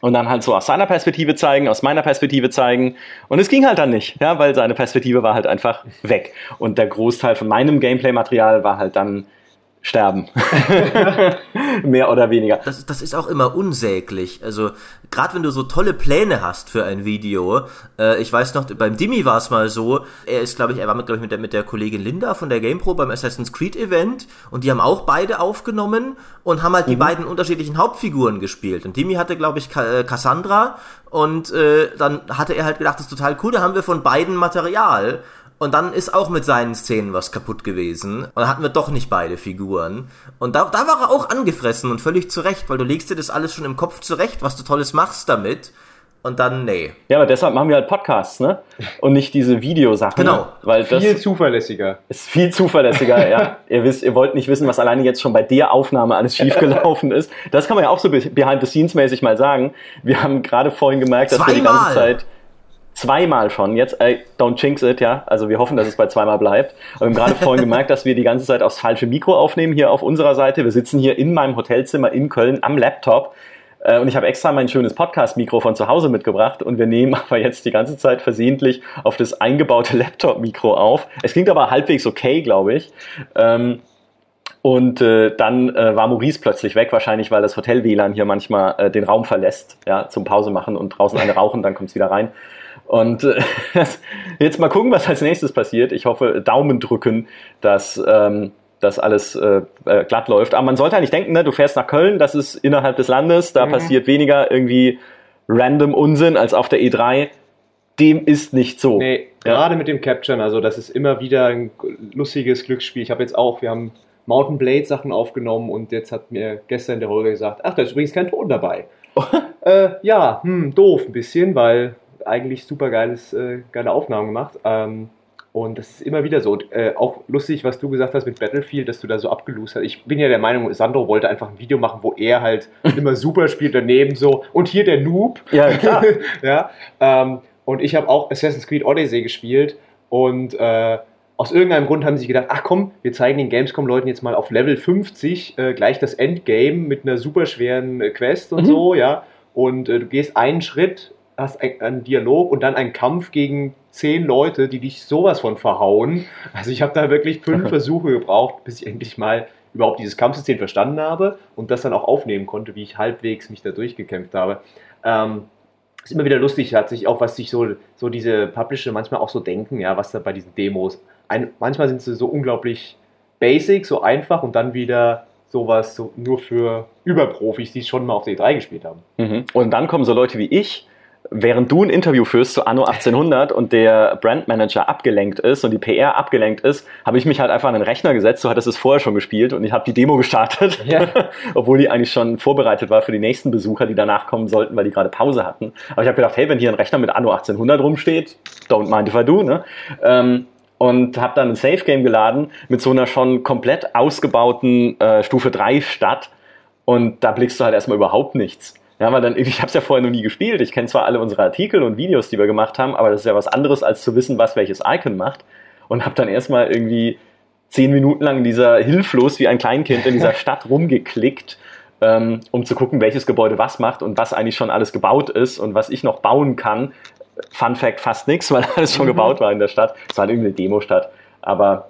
und dann halt so aus seiner Perspektive zeigen, aus meiner Perspektive zeigen. Und es ging halt dann nicht, ja, weil seine Perspektive war halt einfach weg. Und der Großteil von meinem Gameplay-Material war halt dann sterben. Mehr oder weniger. Das, das ist auch immer unsäglich. Also, gerade wenn du so tolle Pläne hast für ein Video, äh, ich weiß noch, beim Dimi war es mal so, er ist, glaube ich, er war mit, glaube ich, mit der, mit der Kollegin Linda von der GamePro beim Assassin's Creed Event und die haben auch beide aufgenommen und haben halt mhm. die beiden unterschiedlichen Hauptfiguren gespielt. Und Dimi hatte, glaube ich, äh, Cassandra und äh, dann hatte er halt gedacht, das ist total cool, da haben wir von beiden Material. Und dann ist auch mit seinen Szenen was kaputt gewesen. Und dann hatten wir doch nicht beide Figuren. Und da, da war er auch angefressen und völlig zurecht, weil du legst dir das alles schon im Kopf zurecht, was du Tolles machst damit. Und dann, nee. Ja, aber deshalb machen wir halt Podcasts, ne? Und nicht diese Videosachen. Genau. Weil viel das zuverlässiger. Ist viel zuverlässiger, ja. Ihr wisst, ihr wollt nicht wissen, was alleine jetzt schon bei der Aufnahme alles schiefgelaufen ist. Das kann man ja auch so behind the scenes mäßig mal sagen. Wir haben gerade vorhin gemerkt, dass Zweimal. wir die ganze Zeit zweimal schon, jetzt, ey, don't jinx it, ja, also wir hoffen, dass es bei zweimal bleibt. Wir haben gerade vorhin gemerkt, dass wir die ganze Zeit aufs falsche Mikro aufnehmen hier auf unserer Seite. Wir sitzen hier in meinem Hotelzimmer in Köln am Laptop äh, und ich habe extra mein schönes Podcast-Mikro von zu Hause mitgebracht und wir nehmen aber jetzt die ganze Zeit versehentlich auf das eingebaute Laptop-Mikro auf. Es klingt aber halbwegs okay, glaube ich. Ähm, und äh, dann äh, war Maurice plötzlich weg, wahrscheinlich weil das Hotel-WLAN hier manchmal den Raum verlässt, ja, zum Pause machen und draußen eine rauchen, dann kommt es wieder rein. Und äh, jetzt mal gucken, was als nächstes passiert. Ich hoffe, Daumen drücken, dass ähm, das alles äh, äh, glatt läuft. Aber man sollte eigentlich denken, ne, du fährst nach Köln, das ist innerhalb des Landes, da mhm. passiert weniger irgendwie random Unsinn als auf der E3. Dem ist nicht so. Nee, ja. gerade mit dem Capturen, also das ist immer wieder ein lustiges Glücksspiel. Ich habe jetzt auch, wir haben Mountain Blade Sachen aufgenommen und jetzt hat mir gestern der Holger gesagt, ach, da ist übrigens kein Ton dabei. äh, ja, hm, doof ein bisschen, weil eigentlich super geiles, äh, geile Aufnahmen gemacht. Ähm, und das ist immer wieder so. Und, äh, auch lustig, was du gesagt hast mit Battlefield, dass du da so abgelost hast. Ich bin ja der Meinung, Sandro wollte einfach ein Video machen, wo er halt immer super spielt, daneben so. Und hier der Noob. Ja, klar. ja, ähm, und ich habe auch Assassin's Creed Odyssey gespielt. Und äh, aus irgendeinem Grund haben sie gedacht, ach komm, wir zeigen den Gamescom-Leuten jetzt mal auf Level 50 äh, gleich das Endgame mit einer super schweren Quest und mhm. so, ja. Und äh, du gehst einen Schritt hast einen Dialog und dann einen Kampf gegen zehn Leute, die dich sowas von verhauen. Also ich habe da wirklich fünf Versuche gebraucht, bis ich endlich mal überhaupt dieses Kampfsystem verstanden habe und das dann auch aufnehmen konnte, wie ich halbwegs mich da durchgekämpft habe. Ähm, ist immer wieder lustig, hat sich auch, was sich so, so diese Publisher manchmal auch so denken, ja, was da bei diesen Demos. Ein, manchmal sind sie so unglaublich basic, so einfach und dann wieder sowas so nur für Überprofis, die es schon mal auf der E3 gespielt haben. Mhm. Und dann kommen so Leute wie ich, während du ein Interview führst zu Anno 1800 und der Brandmanager abgelenkt ist und die PR abgelenkt ist, habe ich mich halt einfach an den Rechner gesetzt. Du hattest es vorher schon gespielt und ich habe die Demo gestartet, ja. obwohl die eigentlich schon vorbereitet war für die nächsten Besucher, die danach kommen sollten, weil die gerade Pause hatten. Aber ich habe gedacht, hey, wenn hier ein Rechner mit Anno 1800 rumsteht, don't mind if I do, ne? Ähm, und habe dann ein Safe Game geladen mit so einer schon komplett ausgebauten äh, Stufe 3 Stadt und da blickst du halt erstmal überhaupt nichts. Ja, weil dann, ich habe es ja vorher noch nie gespielt. Ich kenne zwar alle unsere Artikel und Videos, die wir gemacht haben, aber das ist ja was anderes, als zu wissen, was welches Icon macht. Und habe dann erstmal irgendwie zehn Minuten lang in dieser hilflos wie ein Kleinkind in dieser Stadt rumgeklickt, ähm, um zu gucken, welches Gebäude was macht und was eigentlich schon alles gebaut ist und was ich noch bauen kann. Fun Fact, fast nichts, weil alles schon mhm. gebaut war in der Stadt. Es war halt irgendwie eine Demo-Stadt. Aber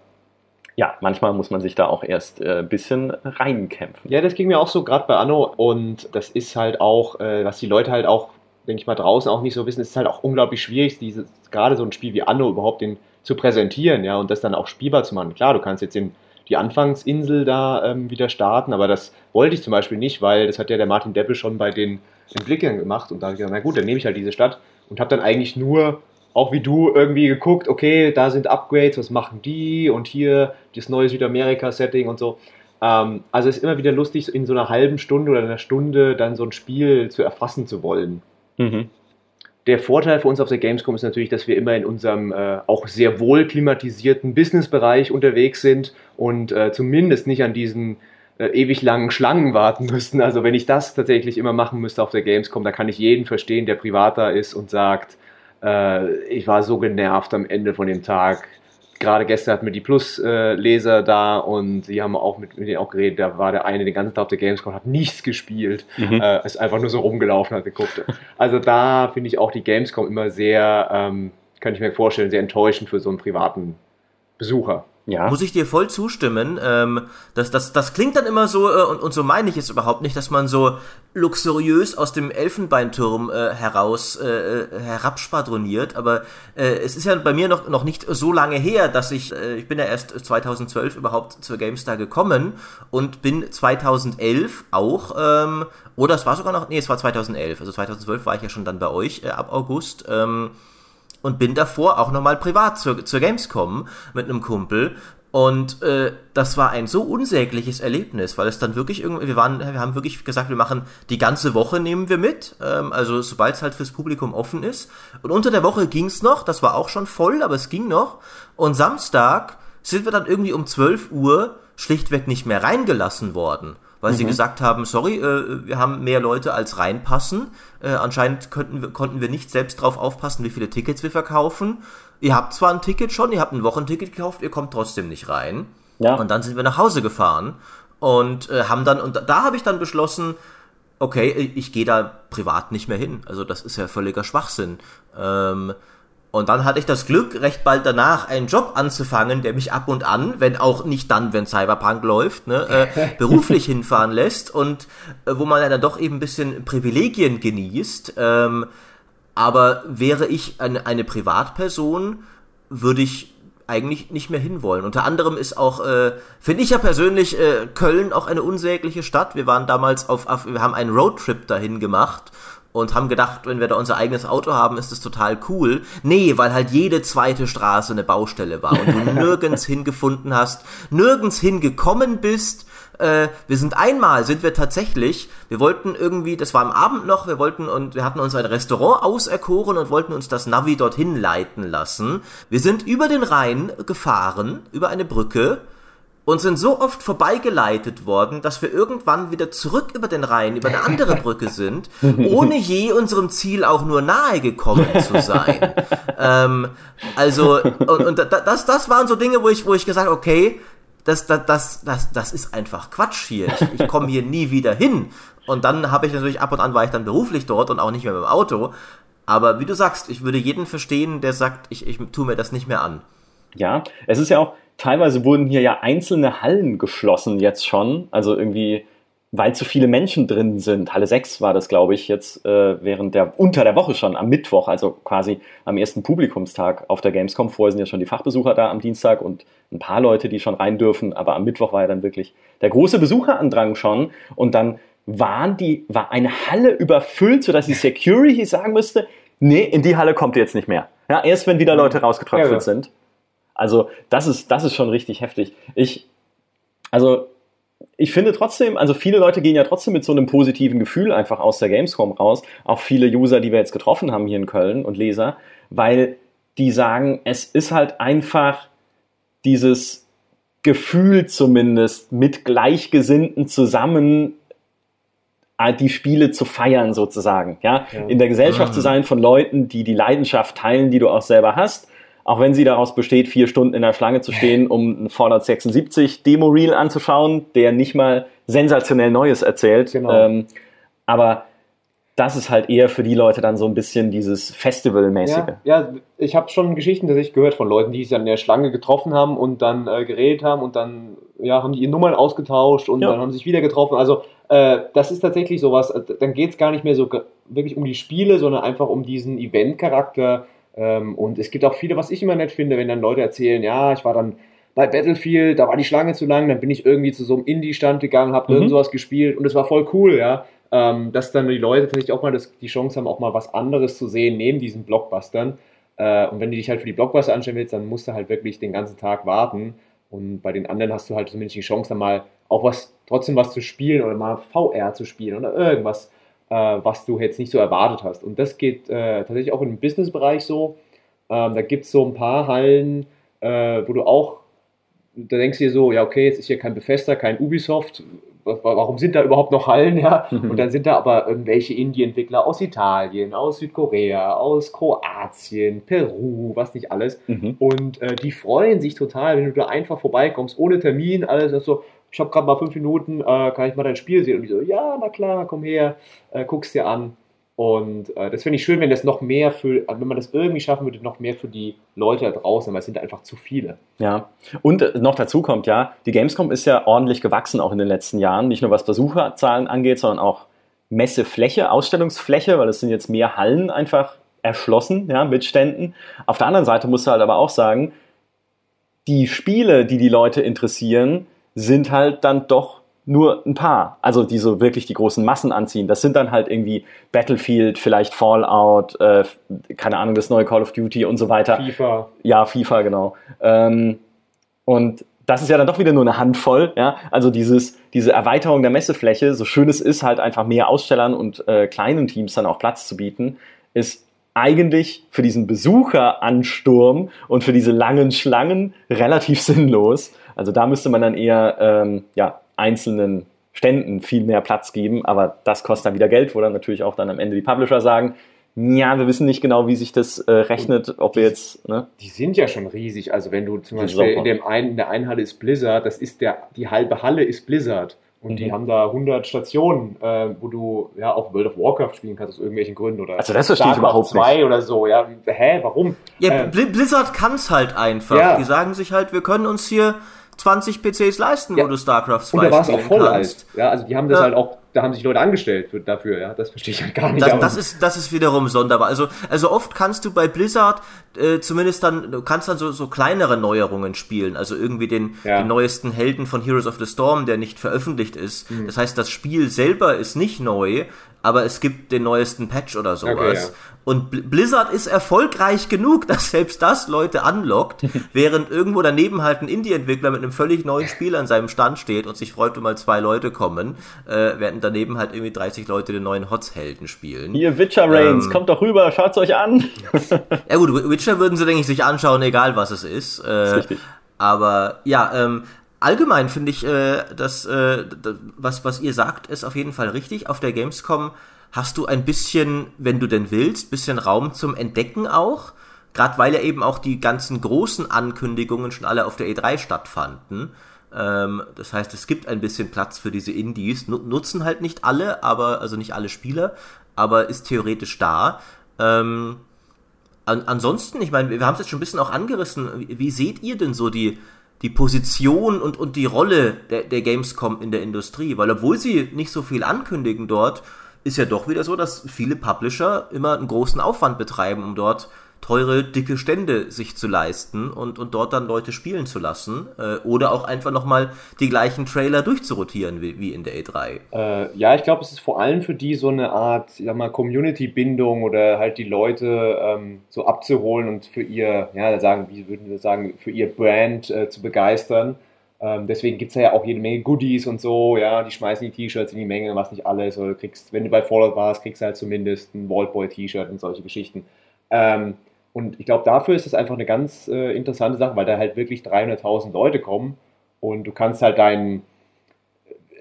ja, manchmal muss man sich da auch erst äh, ein bisschen reinkämpfen. Ja, das ging mir auch so gerade bei Anno und das ist halt auch, äh, was die Leute halt auch, denke ich mal, draußen auch nicht so wissen, ist halt auch unglaublich schwierig, dieses, gerade so ein Spiel wie Anno überhaupt den, zu präsentieren, ja, und das dann auch spielbar zu machen. Klar, du kannst jetzt den, die Anfangsinsel da ähm, wieder starten, aber das wollte ich zum Beispiel nicht, weil das hat ja der Martin Deppe schon bei den Entwicklern gemacht und da habe ich gesagt, na gut, dann nehme ich halt diese Stadt und habe dann eigentlich nur, auch wie du, irgendwie geguckt, okay, da sind Upgrades, was machen die und hier das neue Südamerika-Setting und so. Ähm, also es ist immer wieder lustig, in so einer halben Stunde oder einer Stunde dann so ein Spiel zu erfassen zu wollen. Mhm. Der Vorteil für uns auf der Gamescom ist natürlich, dass wir immer in unserem äh, auch sehr wohl klimatisierten Businessbereich unterwegs sind und äh, zumindest nicht an diesen äh, ewig langen Schlangen warten müssten. Also wenn ich das tatsächlich immer machen müsste auf der Gamescom, da kann ich jeden verstehen, der privater ist und sagt, äh, ich war so genervt am Ende von dem Tag gerade gestern hatten wir die Plus-Leser da und sie haben auch mit, mit denen auch geredet. Da war der eine den ganzen Tag auf der Gamescom, hat nichts gespielt, mhm. äh, ist einfach nur so rumgelaufen, hat geguckt. Also da finde ich auch die Gamescom immer sehr, ähm, kann ich mir vorstellen, sehr enttäuschend für so einen privaten Besucher. Ja. Muss ich dir voll zustimmen. Ähm, das, das, das klingt dann immer so, äh, und, und so meine ich es überhaupt nicht, dass man so luxuriös aus dem Elfenbeinturm äh, heraus äh, äh, herabschwadroniert. Aber äh, es ist ja bei mir noch, noch nicht so lange her, dass ich, äh, ich bin ja erst 2012 überhaupt zur GameStar gekommen und bin 2011 auch, ähm, oder es war sogar noch, nee, es war 2011. Also 2012 war ich ja schon dann bei euch äh, ab August. Ähm, und bin davor auch nochmal privat zur, zur Gamescom mit einem Kumpel. Und äh, das war ein so unsägliches Erlebnis, weil es dann wirklich irgendwie, wir waren, wir haben wirklich gesagt, wir machen die ganze Woche nehmen wir mit, ähm, also sobald es halt fürs Publikum offen ist. Und unter der Woche ging's noch, das war auch schon voll, aber es ging noch. Und Samstag sind wir dann irgendwie um 12 Uhr schlichtweg nicht mehr reingelassen worden weil mhm. sie gesagt haben, sorry, äh, wir haben mehr Leute als reinpassen. Äh, anscheinend könnten konnten wir nicht selbst drauf aufpassen, wie viele Tickets wir verkaufen. Ihr habt zwar ein Ticket schon, ihr habt ein Wochenticket gekauft, ihr kommt trotzdem nicht rein. Ja. Und dann sind wir nach Hause gefahren und äh, haben dann, und da, da habe ich dann beschlossen, okay, ich gehe da privat nicht mehr hin. Also das ist ja völliger Schwachsinn. Ähm, und dann hatte ich das Glück, recht bald danach einen Job anzufangen, der mich ab und an, wenn auch nicht dann, wenn Cyberpunk läuft, ne, äh, beruflich hinfahren lässt und äh, wo man ja dann doch eben ein bisschen Privilegien genießt. Ähm, aber wäre ich eine, eine Privatperson, würde ich eigentlich nicht mehr hinwollen. Unter anderem ist auch, äh, finde ich ja persönlich, äh, Köln auch eine unsägliche Stadt. Wir waren damals auf, auf wir haben einen Roadtrip dahin gemacht und haben gedacht, wenn wir da unser eigenes Auto haben, ist das total cool. Nee, weil halt jede zweite Straße eine Baustelle war und du nirgends hingefunden hast, nirgends hingekommen bist. Äh, wir sind einmal, sind wir tatsächlich, wir wollten irgendwie, das war am Abend noch, wir wollten und wir hatten uns ein Restaurant auserkoren und wollten uns das Navi dorthin leiten lassen. Wir sind über den Rhein gefahren, über eine Brücke, und sind so oft vorbeigeleitet worden, dass wir irgendwann wieder zurück über den Rhein, über eine andere Brücke sind, ohne je unserem Ziel auch nur nahe gekommen zu sein. ähm, also, und, und das, das waren so Dinge, wo ich, wo ich gesagt okay, das, das, das, das, das ist einfach Quatsch hier. Ich, ich komme hier nie wieder hin. Und dann habe ich natürlich ab und an war ich dann beruflich dort und auch nicht mehr mit dem Auto. Aber wie du sagst, ich würde jeden verstehen, der sagt, ich, ich tue mir das nicht mehr an. Ja, es ist ja auch, teilweise wurden hier ja einzelne Hallen geschlossen jetzt schon. Also irgendwie, weil zu viele Menschen drin sind. Halle 6 war das, glaube ich, jetzt äh, während der, unter der Woche schon, am Mittwoch, also quasi am ersten Publikumstag auf der Gamescom. Vorher sind ja schon die Fachbesucher da am Dienstag und ein paar Leute, die schon rein dürfen. Aber am Mittwoch war ja dann wirklich der große Besucherandrang schon. Und dann waren die, war eine Halle überfüllt, sodass die Security sagen müsste, nee, in die Halle kommt ihr jetzt nicht mehr. Ja, erst wenn wieder Leute rausgetröpfelt ja, ja. sind. Also das ist, das ist schon richtig heftig. Ich, also ich finde trotzdem, also viele Leute gehen ja trotzdem mit so einem positiven Gefühl einfach aus der Gamescom raus. Auch viele User, die wir jetzt getroffen haben hier in Köln und Leser, weil die sagen, es ist halt einfach dieses Gefühl zumindest mit Gleichgesinnten zusammen äh, die Spiele zu feiern sozusagen, ja? ja. in der Gesellschaft mhm. zu sein von Leuten, die die Leidenschaft teilen, die du auch selber hast auch wenn sie daraus besteht, vier Stunden in der Schlange zu stehen, um ein Fallout 76 Demo-Reel anzuschauen, der nicht mal sensationell Neues erzählt. Genau. Ähm, aber das ist halt eher für die Leute dann so ein bisschen dieses Festivalmäßige. Ja, ja ich habe schon Geschichten tatsächlich gehört von Leuten, die sich an der Schlange getroffen haben und dann äh, geredet haben und dann ja, haben die ihre Nummern ausgetauscht und ja. dann haben sie sich wieder getroffen. Also äh, das ist tatsächlich sowas, äh, dann geht es gar nicht mehr so wirklich um die Spiele, sondern einfach um diesen Event-Charakter, und es gibt auch viele, was ich immer nett finde, wenn dann Leute erzählen, ja, ich war dann bei Battlefield, da war die Schlange zu lang, dann bin ich irgendwie zu so einem Indie-Stand gegangen, habe mhm. irgend sowas gespielt und es war voll cool, ja. ähm, dass dann die Leute tatsächlich auch mal das, die Chance haben, auch mal was anderes zu sehen neben diesen Blockbustern. Äh, und wenn du dich halt für die Blockbuster anstellen willst, dann musst du halt wirklich den ganzen Tag warten. Und bei den anderen hast du halt zumindest die Chance, dann mal auch was, trotzdem was zu spielen oder mal VR zu spielen oder irgendwas, was du jetzt nicht so erwartet hast. Und das geht äh, tatsächlich auch im Businessbereich so. Ähm, da gibt es so ein paar Hallen, äh, wo du auch, da denkst du dir so, ja, okay, jetzt ist hier kein Bethesda, kein Ubisoft, warum sind da überhaupt noch Hallen, ja? Mhm. Und dann sind da aber irgendwelche Indie-Entwickler aus Italien, aus Südkorea, aus Kroatien, Peru, was nicht alles. Mhm. Und äh, die freuen sich total, wenn du da einfach vorbeikommst, ohne Termin, alles so, ich habe gerade mal fünf Minuten, äh, kann ich mal dein Spiel sehen? Und die so, ja, na klar, komm her, äh, guck's dir an. Und äh, das finde ich schön, wenn das noch mehr für, wenn man das irgendwie schaffen würde, noch mehr für die Leute da draußen, weil es sind einfach zu viele. Ja. Und äh, noch dazu kommt ja, die Gamescom ist ja ordentlich gewachsen auch in den letzten Jahren, nicht nur was Besucherzahlen angeht, sondern auch Messefläche, Ausstellungsfläche, weil es sind jetzt mehr Hallen einfach erschlossen, ja, mit Ständen. Auf der anderen Seite musst du halt aber auch sagen, die Spiele, die die Leute interessieren, sind halt dann doch nur ein paar, also die so wirklich die großen Massen anziehen. Das sind dann halt irgendwie Battlefield, vielleicht Fallout, äh, keine Ahnung, das neue Call of Duty und so weiter. FIFA. Ja, FIFA, genau. Ähm, und das ist ja dann doch wieder nur eine Handvoll, ja. Also dieses, diese Erweiterung der Messefläche, so schön es ist, halt einfach mehr Ausstellern und äh, kleinen Teams dann auch Platz zu bieten, ist eigentlich für diesen Besucheransturm und für diese langen Schlangen relativ sinnlos. Also da müsste man dann eher ähm, ja, einzelnen Ständen viel mehr Platz geben, aber das kostet dann wieder Geld, wo dann natürlich auch dann am Ende die Publisher sagen, ja, wir wissen nicht genau, wie sich das äh, rechnet, ob wir jetzt. Ne? Die sind ja schon riesig. Also wenn du zum Beispiel in, dem einen, in der einen Halle ist Blizzard, das ist der, die halbe Halle ist Blizzard. Und mhm. die haben da 100 Stationen, äh, wo du ja auch World of Warcraft spielen kannst aus irgendwelchen Gründen oder also das verstehe ich überhaupt 2 nicht. oder so. Ja, hä, warum? Ja, äh, Blizzard kann es halt einfach. Ja. Die sagen sich halt, wir können uns hier 20 PCs leisten, ja. wo du StarCraft 2 Und da war es auch voll kannst. alt. Ja, also die haben das ja. halt auch, da haben sich Leute angestellt für, dafür, ja. Das verstehe ich halt gar nicht. Das, das, ist, das ist wiederum sonderbar. Also, also oft kannst du bei Blizzard äh, zumindest dann, du kannst dann so, so kleinere Neuerungen spielen. Also irgendwie den, ja. den neuesten Helden von Heroes of the Storm, der nicht veröffentlicht ist. Mhm. Das heißt, das Spiel selber ist nicht neu, aber es gibt den neuesten Patch oder sowas. Okay, ja. Und Blizzard ist erfolgreich genug, dass selbst das Leute anlockt, während irgendwo daneben halt ein Indie-Entwickler mit einem völlig neuen Spiel an seinem Stand steht und sich freut, wenn mal zwei Leute kommen, äh, während daneben halt irgendwie 30 Leute den neuen Hots-Helden spielen. Hier, Witcher Reigns, ähm, kommt doch rüber, schaut's euch an. ja gut, Witcher würden sie, denke ich, sich anschauen, egal was es ist. Äh, ist richtig. Aber ja, ähm, allgemein finde ich, äh, dass äh, was, was ihr sagt, ist auf jeden Fall richtig. Auf der Gamescom hast du ein bisschen, wenn du denn willst, bisschen Raum zum Entdecken auch. Gerade weil ja eben auch die ganzen großen Ankündigungen schon alle auf der E3 stattfanden. Ähm, das heißt, es gibt ein bisschen Platz für diese Indies. Nutzen halt nicht alle, aber, also nicht alle Spieler, aber ist theoretisch da. Ähm, an, ansonsten, ich meine, wir haben es jetzt schon ein bisschen auch angerissen. Wie, wie seht ihr denn so die, die Position und, und die Rolle der, der Gamescom in der Industrie, weil obwohl sie nicht so viel ankündigen dort, ist ja doch wieder so, dass viele Publisher immer einen großen Aufwand betreiben, um dort teure, dicke Stände sich zu leisten und, und dort dann Leute spielen zu lassen. Äh, oder auch einfach nochmal die gleichen Trailer durchzurotieren wie, wie in der E3. Äh, ja, ich glaube, es ist vor allem für die so eine Art Community-Bindung oder halt die Leute ähm, so abzuholen und für ihr, ja, sagen, wie würden wir sagen, für ihr Brand äh, zu begeistern. Ähm, deswegen gibt es ja auch jede Menge Goodies und so, ja, die schmeißen die T-Shirts in die Menge, was nicht alles, oder kriegst, wenn du bei Fallout warst, kriegst du halt zumindest ein Vaultboy-T-Shirt und solche Geschichten. Ähm, und ich glaube, dafür ist das einfach eine ganz äh, interessante Sache, weil da halt wirklich 300.000 Leute kommen und du kannst halt dein,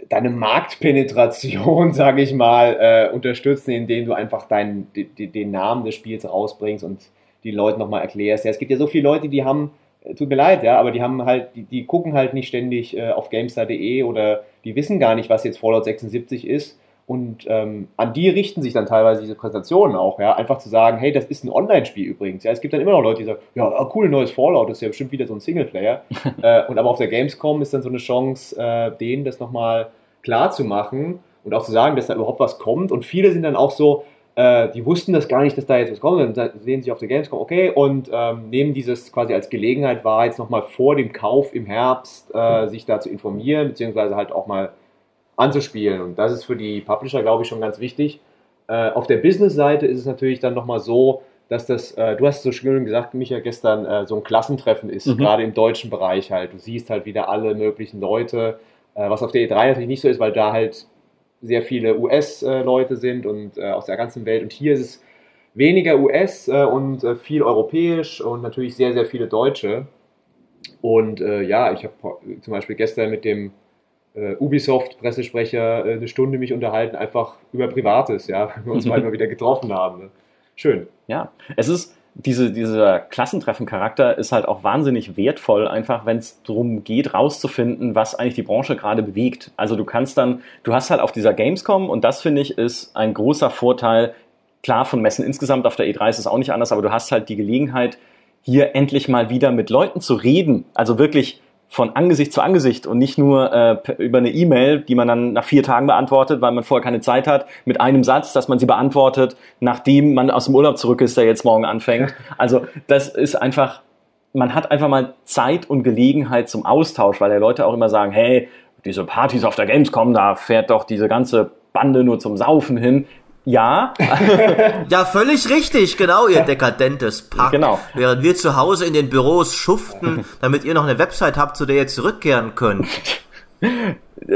deine Marktpenetration, sage ich mal, äh, unterstützen, indem du einfach dein, die, den Namen des Spiels rausbringst und die Leute nochmal erklärst. Ja, es gibt ja so viele Leute, die haben, äh, tut mir leid, ja, aber die haben halt, die, die gucken halt nicht ständig äh, auf GameStar.de oder die wissen gar nicht, was jetzt Fallout 76 ist und ähm, an die richten sich dann teilweise diese Präsentationen auch, ja. Einfach zu sagen, hey, das ist ein Online-Spiel übrigens. Ja, es gibt dann immer noch Leute, die sagen, ja, ah, cool, neues Fallout, das ist ja bestimmt wieder so ein Singleplayer. äh, und aber auf der Gamescom ist dann so eine Chance, äh, denen das nochmal klar zu machen und auch zu sagen, dass da überhaupt was kommt. Und viele sind dann auch so, äh, die wussten das gar nicht, dass da jetzt was kommt. Und dann sehen sie auf der Gamescom, okay, und ähm, nehmen dieses quasi als Gelegenheit wahr, jetzt nochmal vor dem Kauf im Herbst äh, sich da zu informieren, beziehungsweise halt auch mal anzuspielen. Und das ist für die Publisher, glaube ich, schon ganz wichtig. Äh, auf der Business-Seite ist es natürlich dann nochmal so, dass das, äh, du hast so schön gesagt, Micha, gestern äh, so ein Klassentreffen ist, mhm. gerade im deutschen Bereich halt. Du siehst halt wieder alle möglichen Leute, äh, was auf der E3 natürlich nicht so ist, weil da halt sehr viele US-Leute sind und äh, aus der ganzen Welt. Und hier ist es weniger US äh, und äh, viel europäisch und natürlich sehr, sehr viele Deutsche. Und ja, ich habe zum Beispiel gestern mit dem Ubisoft-Pressesprecher eine Stunde mich unterhalten, einfach über Privates, ja, weil wir uns mal wieder getroffen haben. Ne? Schön. Ja, es ist, diese, dieser Klassentreffen-Charakter ist halt auch wahnsinnig wertvoll, einfach wenn es darum geht, rauszufinden, was eigentlich die Branche gerade bewegt. Also du kannst dann, du hast halt auf dieser Gamescom und das finde ich ist ein großer Vorteil. Klar, von Messen insgesamt auf der E3 ist es auch nicht anders, aber du hast halt die Gelegenheit, hier endlich mal wieder mit Leuten zu reden. Also wirklich von Angesicht zu Angesicht und nicht nur äh, über eine E-Mail, die man dann nach vier Tagen beantwortet, weil man vorher keine Zeit hat, mit einem Satz, dass man sie beantwortet, nachdem man aus dem Urlaub zurück ist, der jetzt morgen anfängt. Also das ist einfach, man hat einfach mal Zeit und Gelegenheit zum Austausch, weil ja Leute auch immer sagen, hey, diese Partys auf der Gamescom, da fährt doch diese ganze Bande nur zum Saufen hin. Ja. ja, völlig richtig, genau, ihr dekadentes Pack. Genau. Während wir zu Hause in den Büros schuften, damit ihr noch eine Website habt, zu der ihr zurückkehren könnt.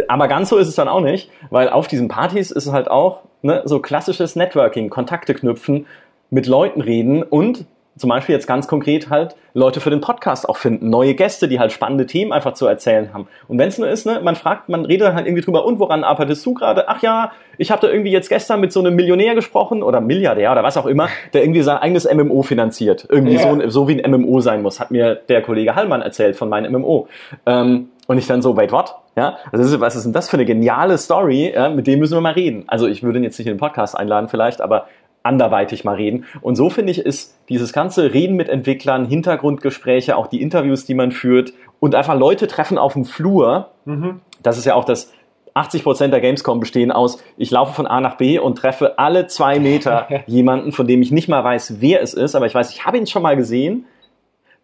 Aber ganz so ist es dann auch nicht, weil auf diesen Partys ist es halt auch ne, so klassisches Networking, Kontakte knüpfen, mit Leuten reden und zum Beispiel jetzt ganz konkret halt Leute für den Podcast auch finden, neue Gäste, die halt spannende Themen einfach zu erzählen haben. Und wenn es nur ist, ne, man fragt, man redet halt irgendwie drüber, und woran arbeitest du gerade? Ach ja, ich habe da irgendwie jetzt gestern mit so einem Millionär gesprochen oder Milliardär oder was auch immer, der irgendwie sein eigenes MMO finanziert. Irgendwie ja. so, so wie ein MMO sein muss, hat mir der Kollege Hallmann erzählt von meinem MMO. Ähm, und ich dann so, wait, what? Ja, also was ist denn das für eine geniale Story? Ja, mit dem müssen wir mal reden. Also ich würde ihn jetzt nicht in den Podcast einladen vielleicht, aber anderweitig mal reden. Und so finde ich, ist dieses ganze Reden mit Entwicklern, Hintergrundgespräche, auch die Interviews, die man führt und einfach Leute treffen auf dem Flur. Mhm. Das ist ja auch das 80 Prozent der Gamescom bestehen aus, ich laufe von A nach B und treffe alle zwei Meter jemanden, von dem ich nicht mal weiß, wer es ist, aber ich weiß, ich habe ihn schon mal gesehen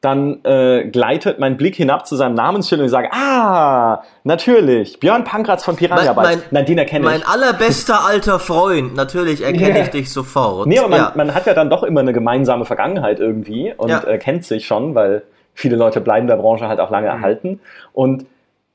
dann äh, gleitet mein Blick hinab zu seinem Namensschild und ich sage, ah, natürlich, Björn Pankratz von Piranha Bytes. Nein, den erkenne ich. Mein allerbester alter Freund, natürlich erkenne yeah. ich dich sofort. Nee, aber man, ja. man, hat ja dann doch immer eine gemeinsame Vergangenheit irgendwie und ja. äh, kennt sich schon, weil viele Leute bleiben der Branche halt auch lange mhm. erhalten. Und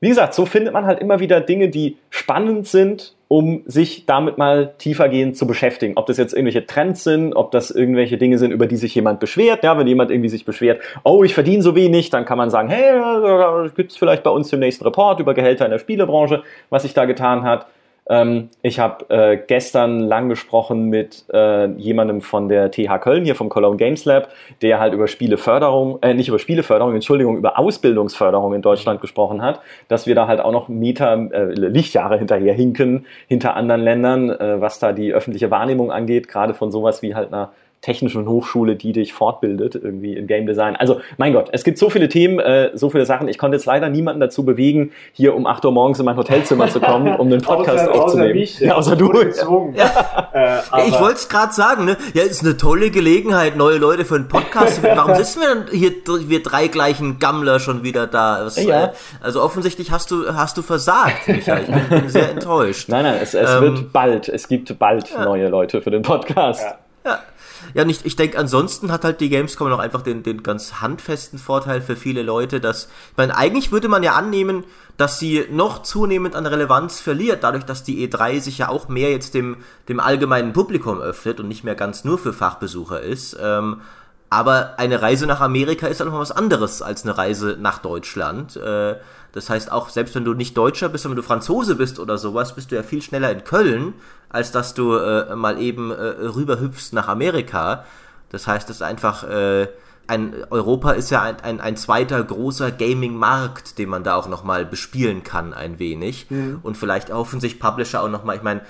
wie gesagt, so findet man halt immer wieder Dinge, die spannend sind, um sich damit mal tiefergehend zu beschäftigen. Ob das jetzt irgendwelche Trends sind, ob das irgendwelche Dinge sind, über die sich jemand beschwert. Ja, wenn jemand irgendwie sich beschwert, oh, ich verdiene so wenig, dann kann man sagen, hey, gibt es vielleicht bei uns den nächsten Report über Gehälter in der Spielebranche, was sich da getan hat. Ähm, ich habe äh, gestern lang gesprochen mit äh, jemandem von der TH Köln, hier vom Cologne Games Lab, der halt über Spieleförderung, äh, nicht über Spieleförderung, Entschuldigung, über Ausbildungsförderung in Deutschland gesprochen hat, dass wir da halt auch noch Meter, äh, Lichtjahre hinterher hinken, hinter anderen Ländern, äh, was da die öffentliche Wahrnehmung angeht, gerade von sowas wie halt einer technischen Hochschule, die dich fortbildet, irgendwie im Game Design. Also, mein Gott, es gibt so viele Themen, äh, so viele Sachen. Ich konnte jetzt leider niemanden dazu bewegen, hier um 8 Uhr morgens in mein Hotelzimmer zu kommen, um den Podcast außer, aufzunehmen. Außer mich, ja, außer du. Ja. Äh, ich wollte es gerade sagen, ne? Ja, ist eine tolle Gelegenheit, neue Leute für einen Podcast. Warum sitzen wir dann hier, wir drei gleichen Gammler schon wieder da? Was, ja. Äh, also offensichtlich hast du, hast du versagt, Michael. Ich bin, bin sehr enttäuscht. Nein, nein, es, es ähm, wird bald, es gibt bald ja. neue Leute für den Podcast. Ja. Ja. Und ich, denke, ansonsten hat halt die Gamescom noch einfach den, den ganz handfesten Vorteil für viele Leute, dass, ich meine, eigentlich würde man ja annehmen, dass sie noch zunehmend an Relevanz verliert, dadurch, dass die E3 sich ja auch mehr jetzt dem, dem allgemeinen Publikum öffnet und nicht mehr ganz nur für Fachbesucher ist. Ähm, aber eine Reise nach Amerika ist dann noch was anderes als eine Reise nach Deutschland. Äh, das heißt auch, selbst wenn du nicht Deutscher bist, wenn du Franzose bist oder sowas, bist du ja viel schneller in Köln, als dass du äh, mal eben äh, rüberhüpfst nach Amerika. Das heißt, es ist einfach, äh, ein, Europa ist ja ein, ein, ein zweiter großer Gaming-Markt, den man da auch nochmal bespielen kann, ein wenig. Mhm. Und vielleicht hoffen sich Publisher auch nochmal, ich meine,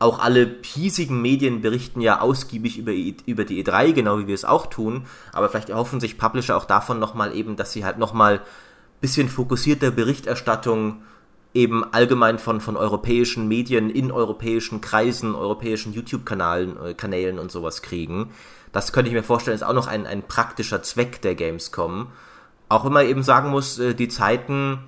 auch alle hiesigen Medien berichten ja ausgiebig über, über die E3, genau wie wir es auch tun, aber vielleicht erhoffen sich Publisher auch davon nochmal eben, dass sie halt nochmal bisschen fokussierter Berichterstattung eben allgemein von, von europäischen Medien in europäischen Kreisen, europäischen YouTube-Kanälen äh, Kanälen und sowas kriegen. Das könnte ich mir vorstellen, ist auch noch ein, ein praktischer Zweck der Gamescom. Auch wenn man eben sagen muss, äh, die Zeiten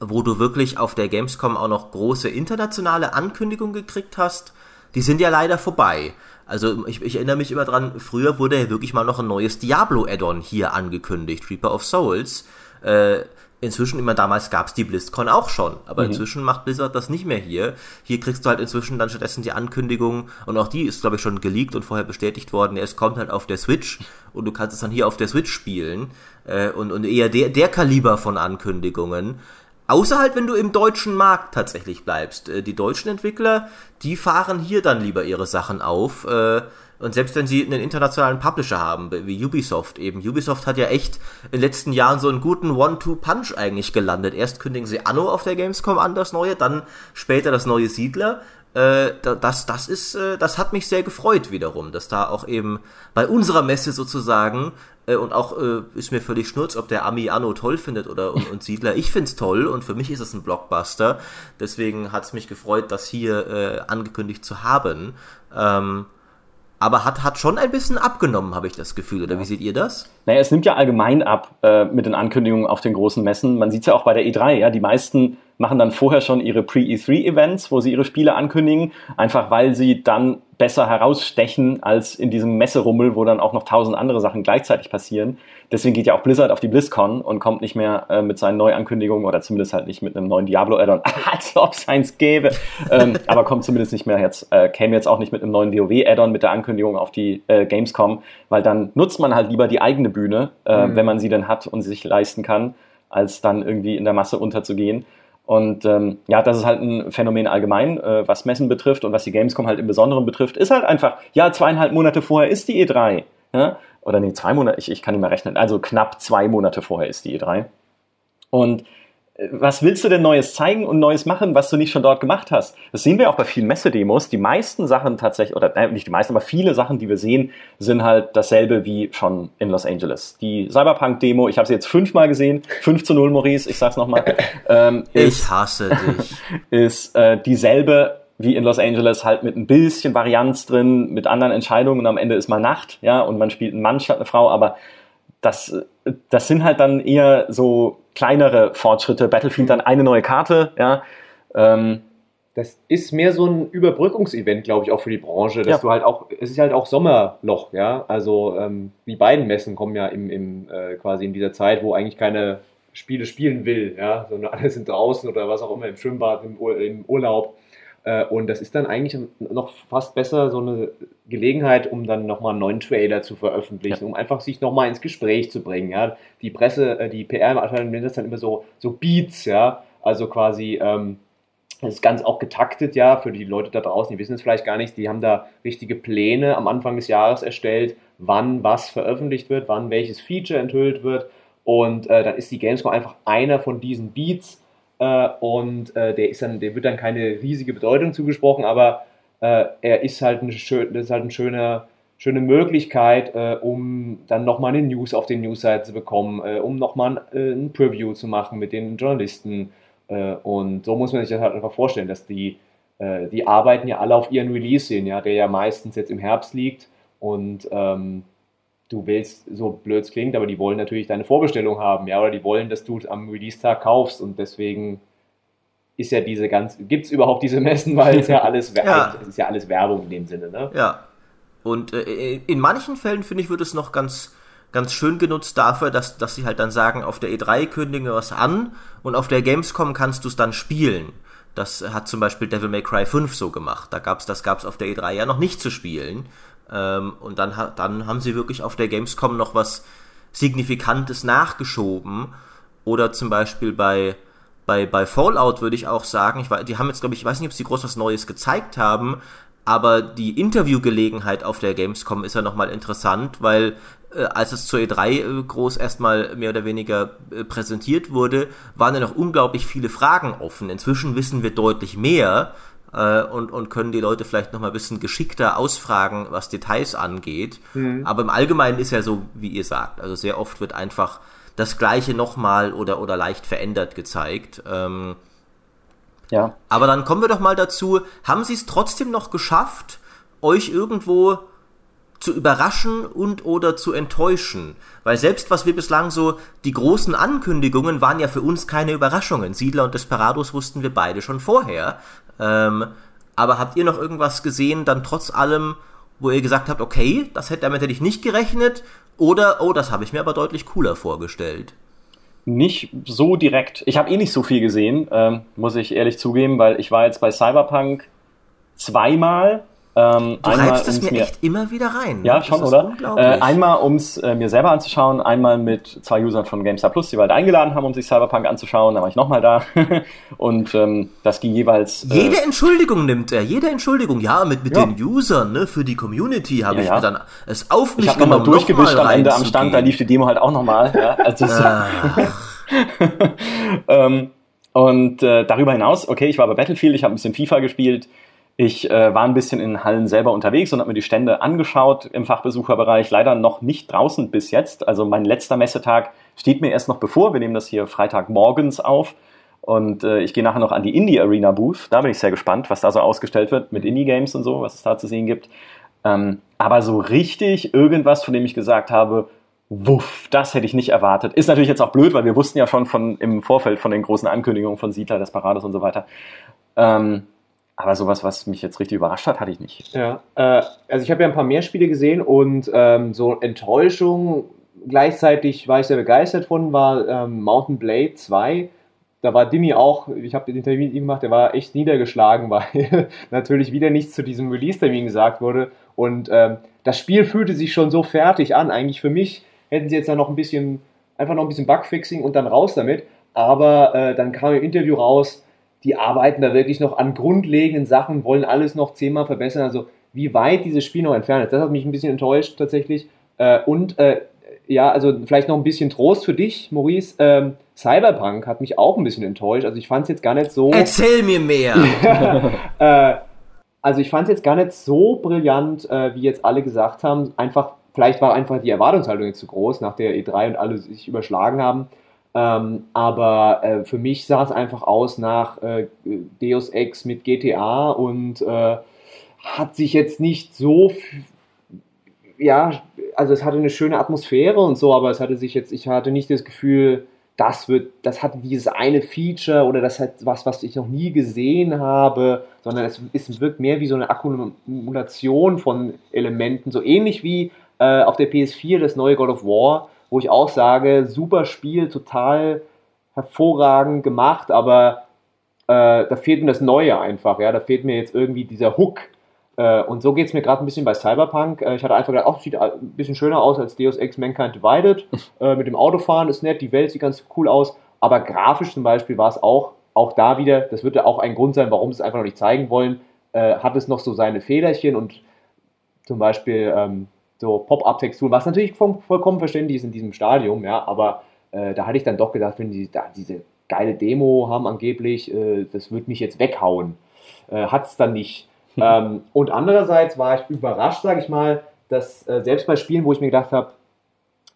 wo du wirklich auf der Gamescom auch noch große internationale Ankündigungen gekriegt hast, die sind ja leider vorbei. Also ich, ich erinnere mich immer dran, früher wurde ja wirklich mal noch ein neues Diablo-Add-on hier angekündigt, Reaper of Souls. Äh, inzwischen, immer damals gab's die BlizzCon auch schon, aber mhm. inzwischen macht Blizzard das nicht mehr hier. Hier kriegst du halt inzwischen dann stattdessen die Ankündigung und auch die ist, glaube ich, schon geleakt und vorher bestätigt worden. Es kommt halt auf der Switch und du kannst es dann hier auf der Switch spielen äh, und, und eher der, der Kaliber von Ankündigungen. Außer halt, wenn du im deutschen Markt tatsächlich bleibst. Äh, die deutschen Entwickler, die fahren hier dann lieber ihre Sachen auf. Äh, und selbst wenn sie einen internationalen Publisher haben, wie Ubisoft eben. Ubisoft hat ja echt in den letzten Jahren so einen guten One-Two-Punch eigentlich gelandet. Erst kündigen sie Anno auf der Gamescom an, das neue, dann später das neue Siedler. Äh, das, das ist, das hat mich sehr gefreut wiederum, dass da auch eben bei unserer Messe sozusagen äh, und auch äh, ist mir völlig schnurz, ob der Ami Anno toll findet oder und, und Siedler. Ich find's toll und für mich ist es ein Blockbuster. Deswegen hat's mich gefreut, das hier äh, angekündigt zu haben. Ähm, aber hat, hat schon ein bisschen abgenommen, habe ich das Gefühl. Oder ja. wie seht ihr das? Naja, es nimmt ja allgemein ab äh, mit den Ankündigungen auf den großen Messen. Man sieht es ja auch bei der E3, ja, die meisten machen dann vorher schon ihre Pre-E3-Events, wo sie ihre Spiele ankündigen, einfach weil sie dann besser herausstechen als in diesem Messerummel, wo dann auch noch tausend andere Sachen gleichzeitig passieren. Deswegen geht ja auch Blizzard auf die BlizzCon und kommt nicht mehr äh, mit seinen Neuankündigungen oder zumindest halt nicht mit einem neuen Diablo-Addon, als ob es eins gäbe, ähm, aber kommt zumindest nicht mehr jetzt, äh, käme jetzt auch nicht mit einem neuen WoW-Addon mit der Ankündigung auf die äh, Gamescom, weil dann nutzt man halt lieber die eigene Bühne, äh, mhm. wenn man sie denn hat und sie sich leisten kann, als dann irgendwie in der Masse unterzugehen. Und ähm, ja, das ist halt ein Phänomen allgemein, äh, was Messen betrifft und was die Gamescom halt im Besonderen betrifft, ist halt einfach, ja, zweieinhalb Monate vorher ist die E3. Ja? Oder nee, zwei Monate, ich, ich kann nicht mehr rechnen, also knapp zwei Monate vorher ist die E3. Und was willst du denn Neues zeigen und Neues machen, was du nicht schon dort gemacht hast? Das sehen wir auch bei vielen Messedemos. Die meisten Sachen tatsächlich, oder nein, nicht die meisten, aber viele Sachen, die wir sehen, sind halt dasselbe wie schon in Los Angeles. Die Cyberpunk-Demo, ich habe sie jetzt fünfmal gesehen, 5 zu 0, Maurice, ich sag's nochmal. Ähm, ich hasse dich. Ist äh, dieselbe wie in Los Angeles halt mit ein bisschen Varianz drin, mit anderen Entscheidungen und am Ende ist mal Nacht, ja, und man spielt einen Mann statt eine Frau, aber das, das sind halt dann eher so kleinere Fortschritte. Battlefield dann eine neue Karte, ja. Ähm, das ist mehr so ein Überbrückungsevent, glaube ich, auch für die Branche, dass ja. du halt auch, es ist halt auch Sommerloch, ja. Also ähm, die beiden Messen kommen ja im, im äh, quasi in dieser Zeit, wo eigentlich keine Spiele spielen will, ja, sondern alle sind draußen oder was auch immer im Schwimmbad, im, Ur im Urlaub. Äh, und das ist dann eigentlich noch fast besser so eine Gelegenheit, um dann nochmal einen neuen Trailer zu veröffentlichen, ja. um einfach sich nochmal ins Gespräch zu bringen. Ja? Die Presse, äh, die PR-Abteilung nennt das dann immer so, so Beats, ja, also quasi, ähm, das ist ganz auch getaktet, ja, für die Leute da draußen, die wissen es vielleicht gar nicht, die haben da richtige Pläne am Anfang des Jahres erstellt, wann was veröffentlicht wird, wann welches Feature enthüllt wird und äh, dann ist die Gamescom einfach einer von diesen Beats, äh, und äh, der ist dann, der wird dann keine riesige Bedeutung zugesprochen, aber äh, er ist halt eine, schön, das ist halt eine schöne, schöne Möglichkeit, äh, um dann nochmal eine News auf den Newsseite zu bekommen, äh, um nochmal ein, äh, ein Preview zu machen mit den Journalisten. und so muss man sich das halt einfach vorstellen, dass die, die arbeiten ja alle auf ihren Release hin, ja, der ja meistens jetzt im Herbst liegt und ähm, du willst, so blöd es klingt, aber die wollen natürlich deine Vorbestellung haben, ja, oder die wollen, dass du am Release-Tag kaufst und deswegen ist ja diese ganz, gibt es überhaupt diese Messen, weil es ja alles, ja. es ist ja alles Werbung in dem Sinne, ne? Ja. Und äh, in manchen Fällen, finde ich, wird es noch ganz, ganz schön genutzt dafür, dass, dass sie halt dann sagen, auf der E3 kündigen wir was an und auf der Gamescom kannst du es dann spielen. Das hat zum Beispiel Devil May Cry 5 so gemacht. Da gab's, das gab's auf der E3 ja noch nicht zu spielen. Ähm, und dann, dann haben sie wirklich auf der Gamescom noch was Signifikantes nachgeschoben. Oder zum Beispiel bei, bei, bei Fallout würde ich auch sagen, ich, die haben jetzt, glaube ich, ich weiß nicht, ob sie groß was Neues gezeigt haben, aber die Interviewgelegenheit auf der Gamescom ist ja nochmal interessant, weil äh, als es zur E3 äh, groß erstmal mehr oder weniger äh, präsentiert wurde, waren ja noch unglaublich viele Fragen offen. Inzwischen wissen wir deutlich mehr äh, und, und können die Leute vielleicht noch mal ein bisschen geschickter ausfragen, was Details angeht. Mhm. Aber im Allgemeinen ist ja so, wie ihr sagt. Also sehr oft wird einfach das Gleiche nochmal oder, oder leicht verändert gezeigt. Ähm, ja. Aber dann kommen wir doch mal dazu, haben sie es trotzdem noch geschafft, euch irgendwo zu überraschen und oder zu enttäuschen. Weil selbst was wir bislang so, die großen Ankündigungen waren ja für uns keine Überraschungen. Siedler und Desperados wussten wir beide schon vorher. Ähm, aber habt ihr noch irgendwas gesehen, dann trotz allem, wo ihr gesagt habt, okay, das hätte, damit hätte ich nicht gerechnet, oder, oh, das habe ich mir aber deutlich cooler vorgestellt? Nicht so direkt. Ich habe eh nicht so viel gesehen, ähm, muss ich ehrlich zugeben, weil ich war jetzt bei Cyberpunk zweimal ähm, du einmal, reibst es mir, echt immer wieder rein. Ja, schon, oder? Äh, einmal, um es äh, mir selber anzuschauen, einmal mit zwei Usern von GameStar Plus, die wir halt eingeladen haben, um sich Cyberpunk anzuschauen. Da war ich nochmal da. und ähm, das ging jeweils. Äh, jede Entschuldigung nimmt er, jede Entschuldigung. Ja, mit, mit ja. den Usern, ne, für die Community habe ja, ich ja. mir dann es auf mich ich habe nochmal durchgewischt am Ende am Stand, da lief die Demo halt auch nochmal. Ja, also ähm, und äh, darüber hinaus, okay, ich war bei Battlefield, ich habe ein bisschen FIFA gespielt. Ich äh, war ein bisschen in Hallen selber unterwegs und habe mir die Stände angeschaut im Fachbesucherbereich. Leider noch nicht draußen bis jetzt. Also mein letzter Messetag steht mir erst noch bevor. Wir nehmen das hier Freitagmorgens auf. Und äh, ich gehe nachher noch an die Indie Arena Booth. Da bin ich sehr gespannt, was da so ausgestellt wird mit Indie Games und so, was es da zu sehen gibt. Ähm, aber so richtig irgendwas, von dem ich gesagt habe, wuff, das hätte ich nicht erwartet. Ist natürlich jetzt auch blöd, weil wir wussten ja schon von, im Vorfeld von den großen Ankündigungen von Siedler, Desperados und so weiter. Ähm, aber sowas, was mich jetzt richtig überrascht hat, hatte ich nicht. Ja, äh, also ich habe ja ein paar mehr Spiele gesehen und ähm, so Enttäuschung, gleichzeitig war ich sehr begeistert von, war ähm, Mountain Blade 2. Da war Dimi auch, ich habe den Interview mit ihm gemacht, der war echt niedergeschlagen, weil natürlich wieder nichts zu diesem Release-Termin gesagt wurde. Und ähm, das Spiel fühlte sich schon so fertig an. Eigentlich für mich hätten sie jetzt dann noch ein bisschen, einfach noch ein bisschen Bugfixing und dann raus damit. Aber äh, dann kam im Interview raus, die arbeiten da wirklich noch an grundlegenden Sachen, wollen alles noch zehnmal verbessern. Also wie weit dieses Spiel noch entfernt ist, das hat mich ein bisschen enttäuscht tatsächlich. Äh, und äh, ja, also vielleicht noch ein bisschen Trost für dich, Maurice. Ähm, Cyberpunk hat mich auch ein bisschen enttäuscht. Also ich fand es jetzt gar nicht so. Erzähl mir mehr! äh, also ich fand es jetzt gar nicht so brillant, äh, wie jetzt alle gesagt haben. Einfach, vielleicht war einfach die Erwartungshaltung jetzt zu groß, nach der E3 und alle sich überschlagen haben. Ähm, aber äh, für mich sah es einfach aus nach äh, Deus Ex mit GTA und äh, hat sich jetzt nicht so, ja, also es hatte eine schöne Atmosphäre und so, aber es hatte sich jetzt, ich hatte nicht das Gefühl, das wird, das hat dieses eine Feature oder das hat was, was ich noch nie gesehen habe, sondern es, es wirkt mehr wie so eine Akkumulation von Elementen, so ähnlich wie äh, auf der PS4 das neue God of War wo ich auch sage, super Spiel, total hervorragend gemacht, aber äh, da fehlt mir das Neue einfach, ja, da fehlt mir jetzt irgendwie dieser Hook. Äh, und so geht es mir gerade ein bisschen bei Cyberpunk. Äh, ich hatte einfach gedacht, ach, sieht ein bisschen schöner aus als Deus Ex Mankind Divided. Äh, mit dem Autofahren ist nett, die Welt sieht ganz cool aus, aber grafisch zum Beispiel war es auch, auch da wieder, das wird ja auch ein Grund sein, warum sie es einfach noch nicht zeigen wollen, äh, hat es noch so seine Fehlerchen und zum Beispiel ähm, so Pop-Up-Texturen, was natürlich voll, vollkommen verständlich ist in diesem Stadium, ja, aber äh, da hatte ich dann doch gedacht, wenn die da diese geile Demo haben angeblich, äh, das wird mich jetzt weghauen. Äh, Hat es dann nicht. ähm, und andererseits war ich überrascht, sage ich mal, dass äh, selbst bei Spielen, wo ich mir gedacht habe,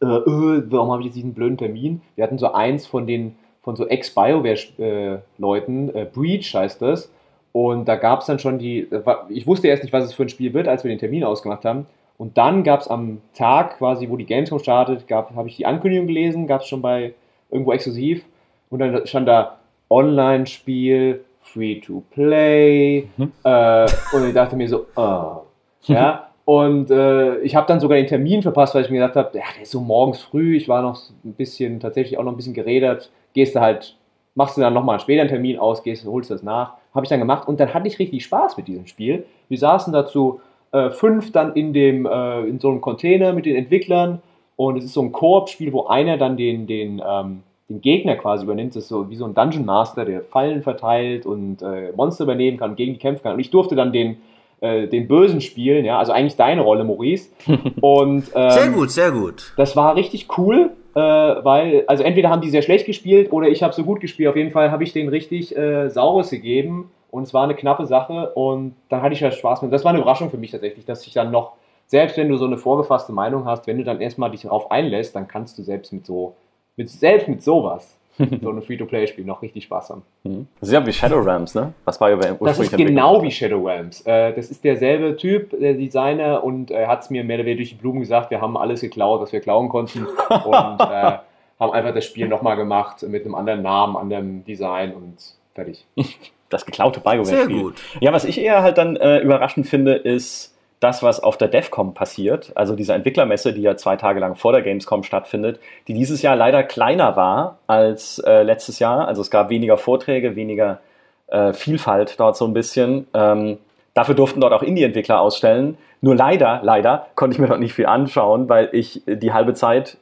äh, äh, warum habe ich jetzt diesen blöden Termin? Wir hatten so eins von den von so Ex-BioWare-Leuten, Breach heißt das, und da gab es dann schon die, ich wusste erst nicht, was es für ein Spiel wird, als wir den Termin ausgemacht haben. Und dann gab es am Tag quasi, wo die Gamescom startet, habe ich die Ankündigung gelesen, gab es schon bei irgendwo exklusiv. Und dann stand da Online-Spiel, Free-to-Play. Mhm. Äh, und ich dachte mir so, oh. ja. Und äh, ich habe dann sogar den Termin verpasst, weil ich mir gedacht habe, ja, der ist so morgens früh, ich war noch ein bisschen, tatsächlich auch noch ein bisschen geredet, gehst du halt, machst du dann nochmal später einen Termin aus, gehst, holst das nach. Habe ich dann gemacht und dann hatte ich richtig Spaß mit diesem Spiel. Wir saßen dazu äh, fünf dann in, dem, äh, in so einem Container mit den Entwicklern und es ist so ein Koop-Spiel, wo einer dann den, den, ähm, den Gegner quasi übernimmt. Das ist so wie so ein Dungeon Master, der Fallen verteilt und äh, Monster übernehmen kann und gegen die kämpfen kann. Und ich durfte dann den, äh, den Bösen spielen, ja, also eigentlich deine Rolle, Maurice. Und, ähm, sehr gut, sehr gut. Das war richtig cool, äh, weil, also entweder haben die sehr schlecht gespielt oder ich habe so gut gespielt. Auf jeden Fall habe ich denen richtig äh, Saures gegeben und es war eine knappe Sache und dann hatte ich ja Spaß mit. Das war eine Überraschung für mich tatsächlich, dass ich dann noch, selbst wenn du so eine vorgefasste Meinung hast, wenn du dann erstmal dich darauf einlässt, dann kannst du selbst mit so, mit, selbst mit sowas so ein Free-to-Play-Spiel noch richtig Spaß haben. Mhm. Das ist ja wie Shadowrams, ne? Was war ja Das ist genau wie Shadowrams. Äh, das ist derselbe Typ, der Designer, und er hat es mir mehr oder weniger durch die Blumen gesagt, wir haben alles geklaut, was wir klauen konnten. und äh, haben einfach das Spiel nochmal gemacht mit einem anderen Namen, anderem Design und fertig. Das geklaute BioWare-Spiel. Sehr gut. Ja, was ich eher halt dann äh, überraschend finde, ist das, was auf der DEFCOM passiert, also diese Entwicklermesse, die ja zwei Tage lang vor der Gamescom stattfindet, die dieses Jahr leider kleiner war als äh, letztes Jahr. Also es gab weniger Vorträge, weniger äh, Vielfalt dort so ein bisschen. Ähm, dafür durften dort auch Indie-Entwickler ausstellen. Nur leider, leider konnte ich mir dort nicht viel anschauen, weil ich die halbe Zeit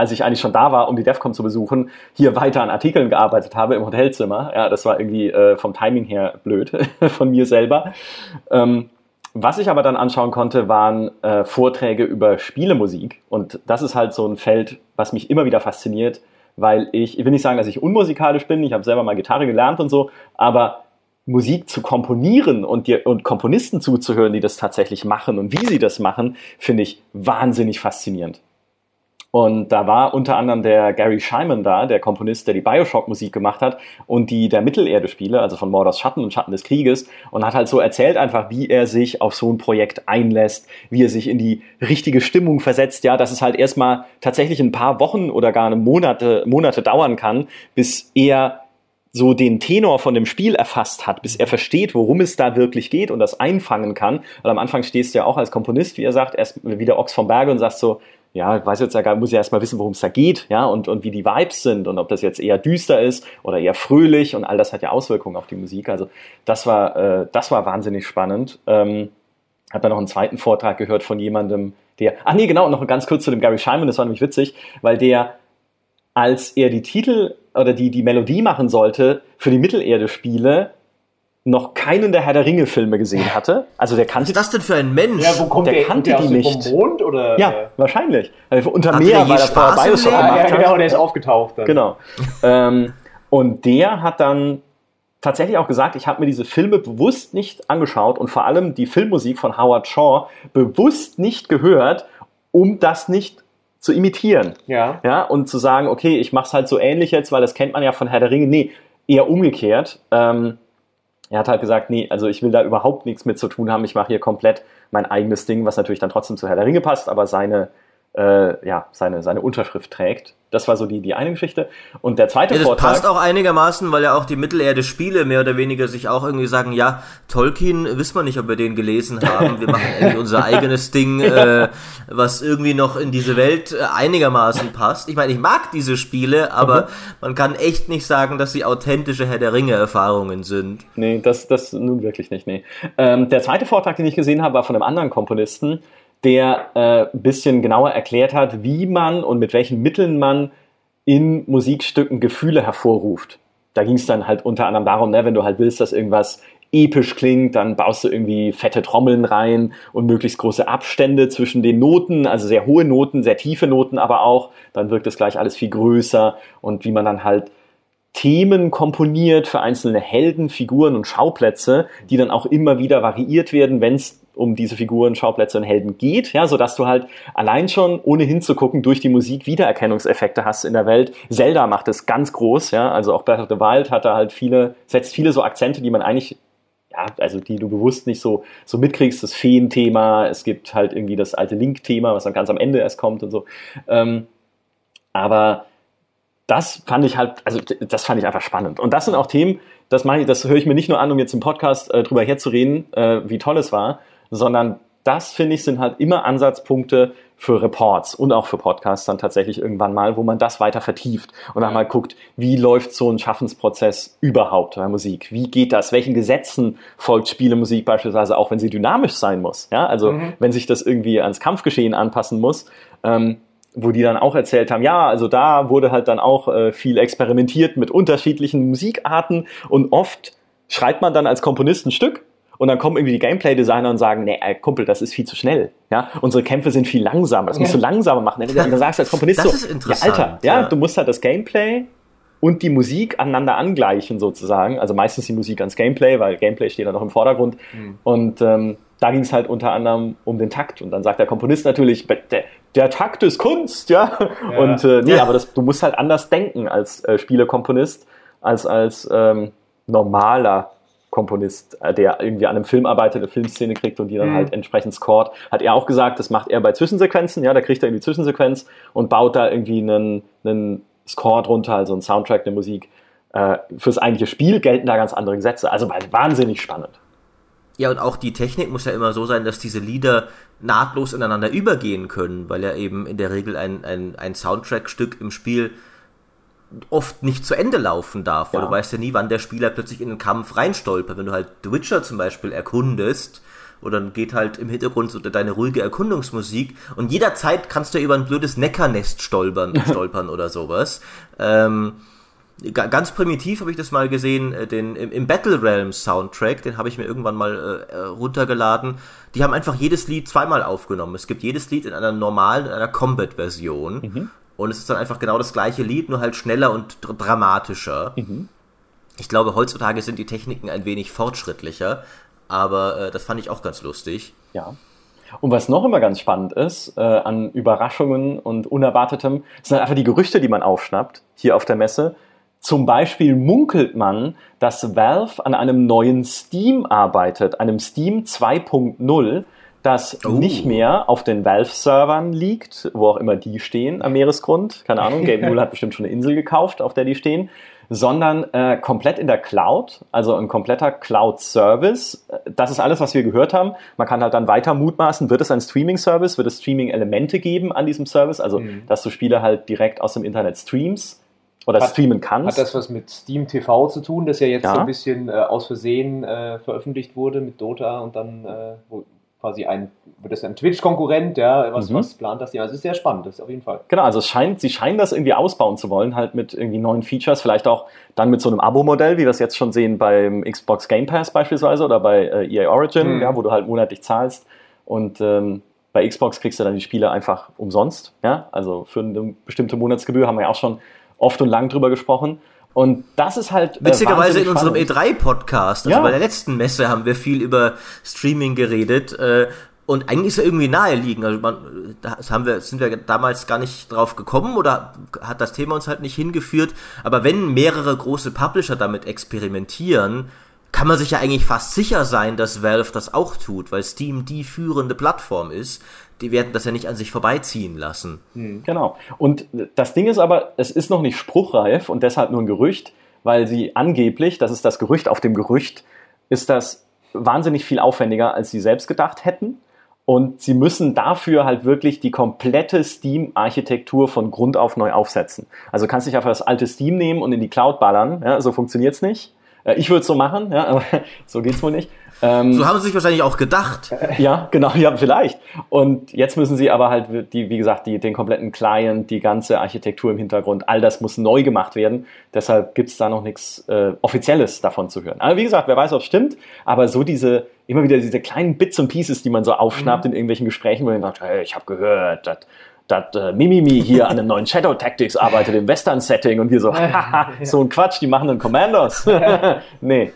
als ich eigentlich schon da war, um die DEFCON zu besuchen, hier weiter an Artikeln gearbeitet habe im Hotelzimmer. Ja, das war irgendwie äh, vom Timing her blöd von mir selber. Ähm, was ich aber dann anschauen konnte, waren äh, Vorträge über Spielemusik. Und das ist halt so ein Feld, was mich immer wieder fasziniert, weil ich, ich will nicht sagen, dass ich unmusikalisch bin, ich habe selber mal Gitarre gelernt und so, aber Musik zu komponieren und, dir, und Komponisten zuzuhören, die das tatsächlich machen und wie sie das machen, finde ich wahnsinnig faszinierend. Und da war unter anderem der Gary Scheiman da, der Komponist, der die Bioshock-Musik gemacht hat und die der Mittelerde-Spiele, also von Mordors Schatten und Schatten des Krieges, und hat halt so erzählt einfach, wie er sich auf so ein Projekt einlässt, wie er sich in die richtige Stimmung versetzt, ja, dass es halt erstmal tatsächlich ein paar Wochen oder gar eine Monate, Monate dauern kann, bis er so den Tenor von dem Spiel erfasst hat, bis er versteht, worum es da wirklich geht und das einfangen kann. Weil am Anfang stehst du ja auch als Komponist, wie er sagt, erst wieder Ochs vom Berge und sagst so, ja, ich weiß jetzt ja gar, muss ja erstmal wissen, worum es da geht, ja, und, und wie die Vibes sind und ob das jetzt eher düster ist oder eher fröhlich und all das hat ja Auswirkungen auf die Musik. Also das war, äh, das war wahnsinnig spannend. Ähm, hab dann noch einen zweiten Vortrag gehört von jemandem, der, ach nee, genau, noch ganz kurz zu dem Gary Scheinman, das war nämlich witzig, weil der, als er die Titel oder die, die Melodie machen sollte für die Mittelerde-Spiele, noch keinen der Herr der Ringe Filme gesehen hatte. Also der kannte. Was ist das denn für ein Mensch? Ja, wo kommt der, der kannte der die nicht. Vom Mond oder? Ja, wahrscheinlich. Also unter Meer, weil er vorher Bioshock gemacht ja, genau, der ist aufgetaucht. Dann. Genau. ähm, und der hat dann tatsächlich auch gesagt, ich habe mir diese Filme bewusst nicht angeschaut und vor allem die Filmmusik von Howard Shaw bewusst nicht gehört, um das nicht zu imitieren. Ja. Ja, und zu sagen, okay, ich mache es halt so ähnlich jetzt, weil das kennt man ja von Herr der Ringe. Nee, eher umgekehrt. Ähm, er hat halt gesagt, nee, also ich will da überhaupt nichts mit zu tun haben. Ich mache hier komplett mein eigenes Ding, was natürlich dann trotzdem zu Herr der Ringe passt, aber seine, äh, ja, seine, seine Unterschrift trägt. Das war so die, die eine Geschichte. Und der zweite ja, das Vortrag. passt auch einigermaßen, weil ja auch die Mittelerde-Spiele mehr oder weniger sich auch irgendwie sagen, ja, Tolkien, wissen wir nicht, ob wir den gelesen haben. Wir machen irgendwie unser eigenes Ding, äh, was irgendwie noch in diese Welt äh, einigermaßen passt. Ich meine, ich mag diese Spiele, aber mhm. man kann echt nicht sagen, dass sie authentische Herr der Ringe-Erfahrungen sind. Nee, das, das nun wirklich nicht, nee. Ähm, der zweite Vortrag, den ich gesehen habe, war von einem anderen Komponisten, der äh, ein bisschen genauer erklärt hat, wie man und mit welchen Mitteln man in Musikstücken Gefühle hervorruft. Da ging es dann halt unter anderem darum, ne, wenn du halt willst, dass irgendwas episch klingt, dann baust du irgendwie fette Trommeln rein und möglichst große Abstände zwischen den Noten, also sehr hohe Noten, sehr tiefe Noten aber auch, dann wirkt das gleich alles viel größer und wie man dann halt Themen komponiert für einzelne Helden, Figuren und Schauplätze, die dann auch immer wieder variiert werden, wenn es um diese Figuren, Schauplätze und Helden geht, ja, sodass du halt allein schon, ohne hinzugucken, durch die Musik Wiedererkennungseffekte hast in der Welt. Zelda macht es ganz groß, ja, also auch Breath of the Wild hat da halt viele, setzt viele so Akzente, die man eigentlich ja, also die du bewusst nicht so, so mitkriegst, das Feen-Thema, es gibt halt irgendwie das alte Link-Thema, was dann ganz am Ende erst kommt und so. Ähm, aber das fand ich halt, also das fand ich einfach spannend. Und das sind auch Themen, das das höre ich mir nicht nur an, um jetzt im Podcast äh, drüber herzureden, äh, wie toll es war, sondern das, finde ich, sind halt immer Ansatzpunkte für Reports und auch für Podcasts dann tatsächlich irgendwann mal, wo man das weiter vertieft und dann mal guckt, wie läuft so ein Schaffensprozess überhaupt bei Musik? Wie geht das? Welchen Gesetzen folgt Spielemusik beispielsweise, auch wenn sie dynamisch sein muss? Ja, also mhm. wenn sich das irgendwie ans Kampfgeschehen anpassen muss, ähm, wo die dann auch erzählt haben, ja, also da wurde halt dann auch äh, viel experimentiert mit unterschiedlichen Musikarten und oft schreibt man dann als Komponist ein Stück und dann kommen irgendwie die Gameplay-Designer und sagen, nee, ey, Kumpel, das ist viel zu schnell. Ja, unsere Kämpfe sind viel langsamer. Das musst du langsamer machen. Dann sagst du als Komponist das so, ja, Alter, ja, ja, du musst halt das Gameplay und die Musik aneinander angleichen sozusagen. Also meistens die Musik ans Gameplay, weil Gameplay steht dann noch im Vordergrund. Mhm. Und ähm, da ging es halt unter anderem um den Takt. Und dann sagt der Komponist natürlich, der Takt ist Kunst, ja. ja. Und äh, nee, ja. aber das, du musst halt anders denken als äh, Spielekomponist, als als ähm, normaler Komponist, äh, der irgendwie an einem Film arbeitet, eine Filmszene kriegt und die dann mhm. halt entsprechend scored. Hat er auch gesagt, das macht er bei Zwischensequenzen, ja, da kriegt er irgendwie Zwischensequenz und baut da irgendwie einen, einen Score drunter, also einen Soundtrack, eine Musik. Äh, fürs eigentliche Spiel gelten da ganz andere Gesetze. Also wahnsinnig spannend. Ja, und auch die Technik muss ja immer so sein, dass diese Lieder nahtlos ineinander übergehen können, weil ja eben in der Regel ein, ein, ein Soundtrack-Stück im Spiel oft nicht zu Ende laufen darf, weil ja. du weißt ja nie, wann der Spieler plötzlich in den Kampf reinstolpert. Wenn du halt The Witcher zum Beispiel erkundest, und dann geht halt im Hintergrund so deine ruhige Erkundungsmusik und jederzeit kannst du über ein blödes Neckernest stolpern, stolpern oder sowas. Ähm, ganz primitiv habe ich das mal gesehen, äh, den im, im Battle Realms Soundtrack, den habe ich mir irgendwann mal äh, runtergeladen. Die haben einfach jedes Lied zweimal aufgenommen. Es gibt jedes Lied in einer normalen, in einer Combat-Version. Mhm. Und es ist dann einfach genau das gleiche Lied, nur halt schneller und dramatischer. Mhm. Ich glaube, heutzutage sind die Techniken ein wenig fortschrittlicher, aber äh, das fand ich auch ganz lustig. Ja. Und was noch immer ganz spannend ist, äh, an Überraschungen und Unerwartetem, sind einfach die Gerüchte, die man aufschnappt, hier auf der Messe. Zum Beispiel munkelt man, dass Valve an einem neuen Steam arbeitet, einem Steam 2.0, das oh. nicht mehr auf den Valve-Servern liegt, wo auch immer die stehen am Meeresgrund. Keine Ahnung, Game Null hat bestimmt schon eine Insel gekauft, auf der die stehen, sondern äh, komplett in der Cloud, also ein kompletter Cloud-Service. Das ist alles, was wir gehört haben. Man kann halt dann weiter mutmaßen, wird es ein Streaming-Service, wird es Streaming-Elemente geben an diesem Service, also mhm. dass du Spiele halt direkt aus dem Internet streamst oder hat, streamen kannst. Hat das was mit Steam TV zu tun, das ja jetzt ja. so ein bisschen äh, aus Versehen äh, veröffentlicht wurde mit Dota und dann, äh, wo, quasi ein, wird das ein Twitch-Konkurrent, ja, was, mhm. was plant das? Ja, es ist sehr spannend, das ist auf jeden Fall. Genau, also es scheint, sie scheinen das irgendwie ausbauen zu wollen, halt mit irgendwie neuen Features, vielleicht auch dann mit so einem Abo-Modell, wie wir es jetzt schon sehen beim Xbox Game Pass beispielsweise oder bei äh, EA Origin, mhm. ja, wo du halt monatlich zahlst und ähm, bei Xbox kriegst du dann die Spiele einfach umsonst, ja, also für eine bestimmte Monatsgebühr haben wir ja auch schon oft und lang drüber gesprochen. Und das ist halt. Äh, Witzigerweise in unserem E3-Podcast, also ja. bei der letzten Messe, haben wir viel über Streaming geredet. Äh, und eigentlich ist er irgendwie naheliegend. Also man, das haben wir, sind wir damals gar nicht drauf gekommen oder hat das Thema uns halt nicht hingeführt. Aber wenn mehrere große Publisher damit experimentieren, kann man sich ja eigentlich fast sicher sein, dass Valve das auch tut, weil Steam die führende Plattform ist die werden das ja nicht an sich vorbeiziehen lassen. Hm. Genau. Und das Ding ist aber, es ist noch nicht spruchreif und deshalb nur ein Gerücht, weil sie angeblich, das ist das Gerücht auf dem Gerücht, ist das wahnsinnig viel aufwendiger, als sie selbst gedacht hätten. Und sie müssen dafür halt wirklich die komplette Steam-Architektur von Grund auf neu aufsetzen. Also kannst du nicht einfach das alte Steam nehmen und in die Cloud ballern. Ja, so funktioniert's nicht. Äh, ich würde es so machen, ja, aber so geht's wohl nicht. Ähm, so haben sie sich wahrscheinlich auch gedacht. Ja, genau, ja, vielleicht. Und jetzt müssen sie aber halt, die, wie gesagt, die, den kompletten Client, die ganze Architektur im Hintergrund, all das muss neu gemacht werden. Deshalb gibt's da noch nichts äh, Offizielles davon zu hören. Aber wie gesagt, wer weiß, ob es stimmt, aber so diese, immer wieder diese kleinen Bits und Pieces, die man so aufschnappt mhm. in irgendwelchen Gesprächen, wo man sagt, hey, ich habe gehört, dass dass äh, Mimimi hier an einem neuen Shadow Tactics arbeitet im Western-Setting und wir so, haha, so ein Quatsch, die machen einen Commandos. nee.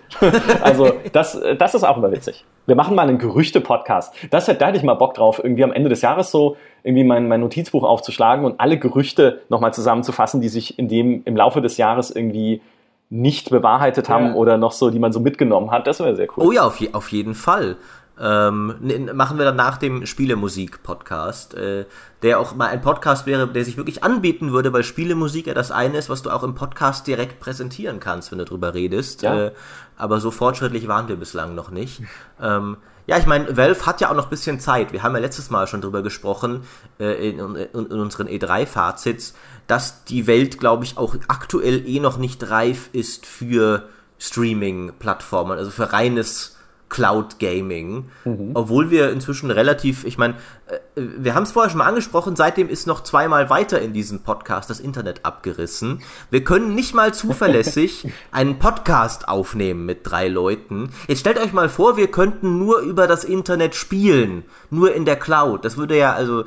also das, das ist auch immer witzig. Wir machen mal einen Gerüchte-Podcast. Das, da hätte ich mal Bock drauf, irgendwie am Ende des Jahres so irgendwie mein, mein Notizbuch aufzuschlagen und alle Gerüchte nochmal zusammenzufassen, die sich in dem, im Laufe des Jahres irgendwie nicht bewahrheitet haben ja. oder noch so, die man so mitgenommen hat. Das wäre sehr cool. Oh ja, auf, je, auf jeden Fall. Ähm, machen wir dann nach dem Spielemusik-Podcast, äh, der auch mal ein Podcast wäre, der sich wirklich anbieten würde, weil Spielemusik ja das eine ist, was du auch im Podcast direkt präsentieren kannst, wenn du drüber redest. Ja. Äh, aber so fortschrittlich waren wir bislang noch nicht. Ähm, ja, ich meine, Valve hat ja auch noch ein bisschen Zeit. Wir haben ja letztes Mal schon drüber gesprochen, äh, in, in, in unseren E3-Fazits, dass die Welt, glaube ich, auch aktuell eh noch nicht reif ist für Streaming-Plattformen, also für reines Cloud Gaming, mhm. obwohl wir inzwischen relativ, ich meine, äh, wir haben es vorher schon mal angesprochen, seitdem ist noch zweimal weiter in diesem Podcast das Internet abgerissen. Wir können nicht mal zuverlässig einen Podcast aufnehmen mit drei Leuten. Jetzt stellt euch mal vor, wir könnten nur über das Internet spielen, nur in der Cloud. Das würde ja also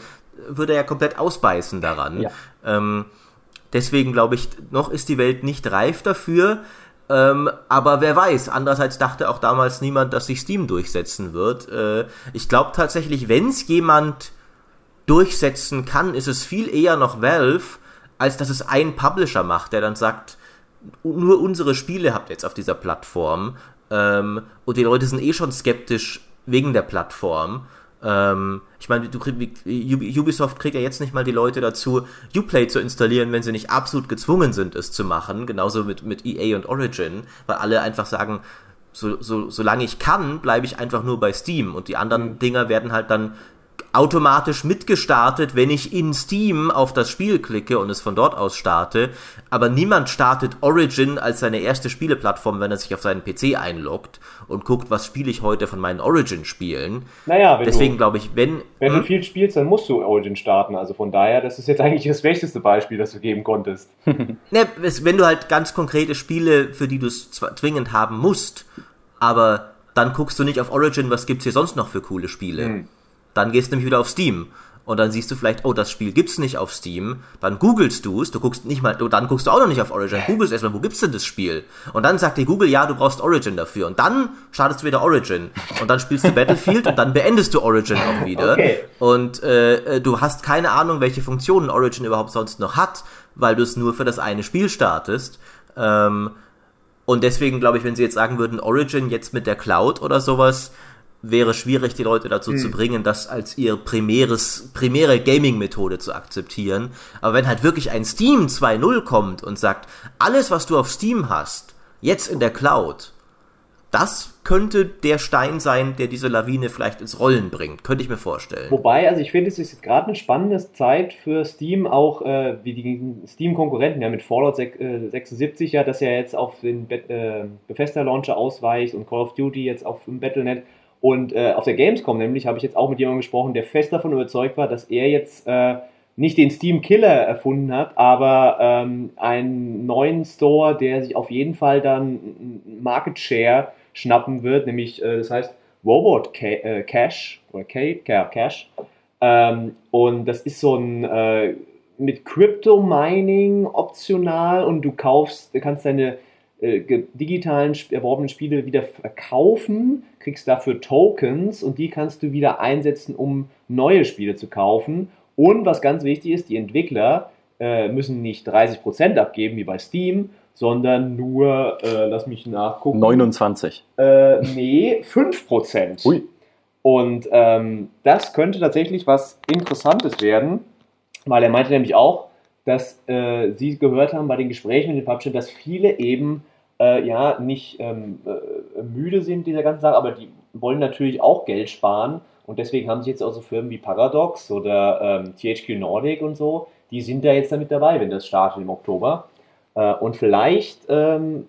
würde ja komplett ausbeißen daran. Ja. Ähm, deswegen glaube ich, noch ist die Welt nicht reif dafür. Ähm, aber wer weiß, andererseits dachte auch damals niemand, dass sich Steam durchsetzen wird. Äh, ich glaube tatsächlich, wenn es jemand durchsetzen kann, ist es viel eher noch Valve, als dass es ein Publisher macht, der dann sagt, nur unsere Spiele habt ihr jetzt auf dieser Plattform. Ähm, und die Leute sind eh schon skeptisch wegen der Plattform. Ähm, ich meine, du, Ubisoft kriegt ja jetzt nicht mal die Leute dazu, Uplay zu installieren, wenn sie nicht absolut gezwungen sind, es zu machen. Genauso mit, mit EA und Origin, weil alle einfach sagen, so, so, solange ich kann, bleibe ich einfach nur bei Steam. Und die anderen mhm. Dinger werden halt dann automatisch mitgestartet, wenn ich in Steam auf das Spiel klicke und es von dort aus starte. Aber niemand startet Origin als seine erste Spieleplattform, wenn er sich auf seinen PC einloggt und guckt, was spiele ich heute von meinen Origin-Spielen. Naja, deswegen glaube ich, wenn. Wenn hm? du viel spielst, dann musst du Origin starten. Also von daher, das ist jetzt eigentlich das schlechteste Beispiel, das du geben konntest. ne, wenn du halt ganz konkrete Spiele, für die du es zwingend haben musst, aber dann guckst du nicht auf Origin, was gibt's hier sonst noch für coole Spiele. Hm. Dann gehst du nämlich wieder auf Steam. Und dann siehst du vielleicht, oh, das Spiel gibt's nicht auf Steam. Dann googelst du es, du guckst nicht mal, du, dann guckst du auch noch nicht auf Origin, googelst erstmal, wo gibt's denn das Spiel? Und dann sagt dir Google, ja, du brauchst Origin dafür. Und dann startest du wieder Origin. Und dann spielst du Battlefield und dann beendest du Origin auch wieder. Okay. Und äh, du hast keine Ahnung, welche Funktionen Origin überhaupt sonst noch hat, weil du es nur für das eine Spiel startest. Ähm, und deswegen glaube ich, wenn sie jetzt sagen würden, Origin jetzt mit der Cloud oder sowas, wäre schwierig, die Leute dazu hm. zu bringen, das als ihr primäres, primäre Gaming-Methode zu akzeptieren. Aber wenn halt wirklich ein Steam 2.0 kommt und sagt, alles, was du auf Steam hast, jetzt in der Cloud, das könnte der Stein sein, der diese Lawine vielleicht ins Rollen bringt. Könnte ich mir vorstellen. Wobei, also ich finde, es ist gerade eine spannende Zeit für Steam, auch äh, wie die Steam-Konkurrenten, ja mit Fallout 76 äh, ja, dass ja jetzt auf den Be äh, Bethesda-Launcher ausweicht und Call of Duty jetzt auf dem Battle.net und äh, auf der Gamescom nämlich habe ich jetzt auch mit jemandem gesprochen, der fest davon überzeugt war, dass er jetzt äh, nicht den Steam Killer erfunden hat, aber ähm, einen neuen Store, der sich auf jeden Fall dann Market Share schnappen wird, nämlich äh, das heißt Robot äh, Cash oder K Cash. Ähm, und das ist so ein äh, mit Crypto Mining optional und du kaufst, du kannst deine äh, digitalen erworbenen Spiele wieder verkaufen, kriegst dafür Tokens und die kannst du wieder einsetzen, um neue Spiele zu kaufen. Und was ganz wichtig ist, die Entwickler äh, müssen nicht 30% abgeben wie bei Steam, sondern nur, äh, lass mich nachgucken. 29. Äh, nee, 5%. Ui. Und ähm, das könnte tatsächlich was Interessantes werden, weil er meinte nämlich auch, dass äh, sie gehört haben bei den Gesprächen mit den Publishern, dass viele eben äh, ja nicht ähm, äh, müde sind dieser ganzen Sache, aber die wollen natürlich auch Geld sparen und deswegen haben sich jetzt auch so Firmen wie Paradox oder ähm, THQ Nordic und so, die sind da jetzt damit dabei, wenn das startet im Oktober. Äh, und vielleicht, ähm,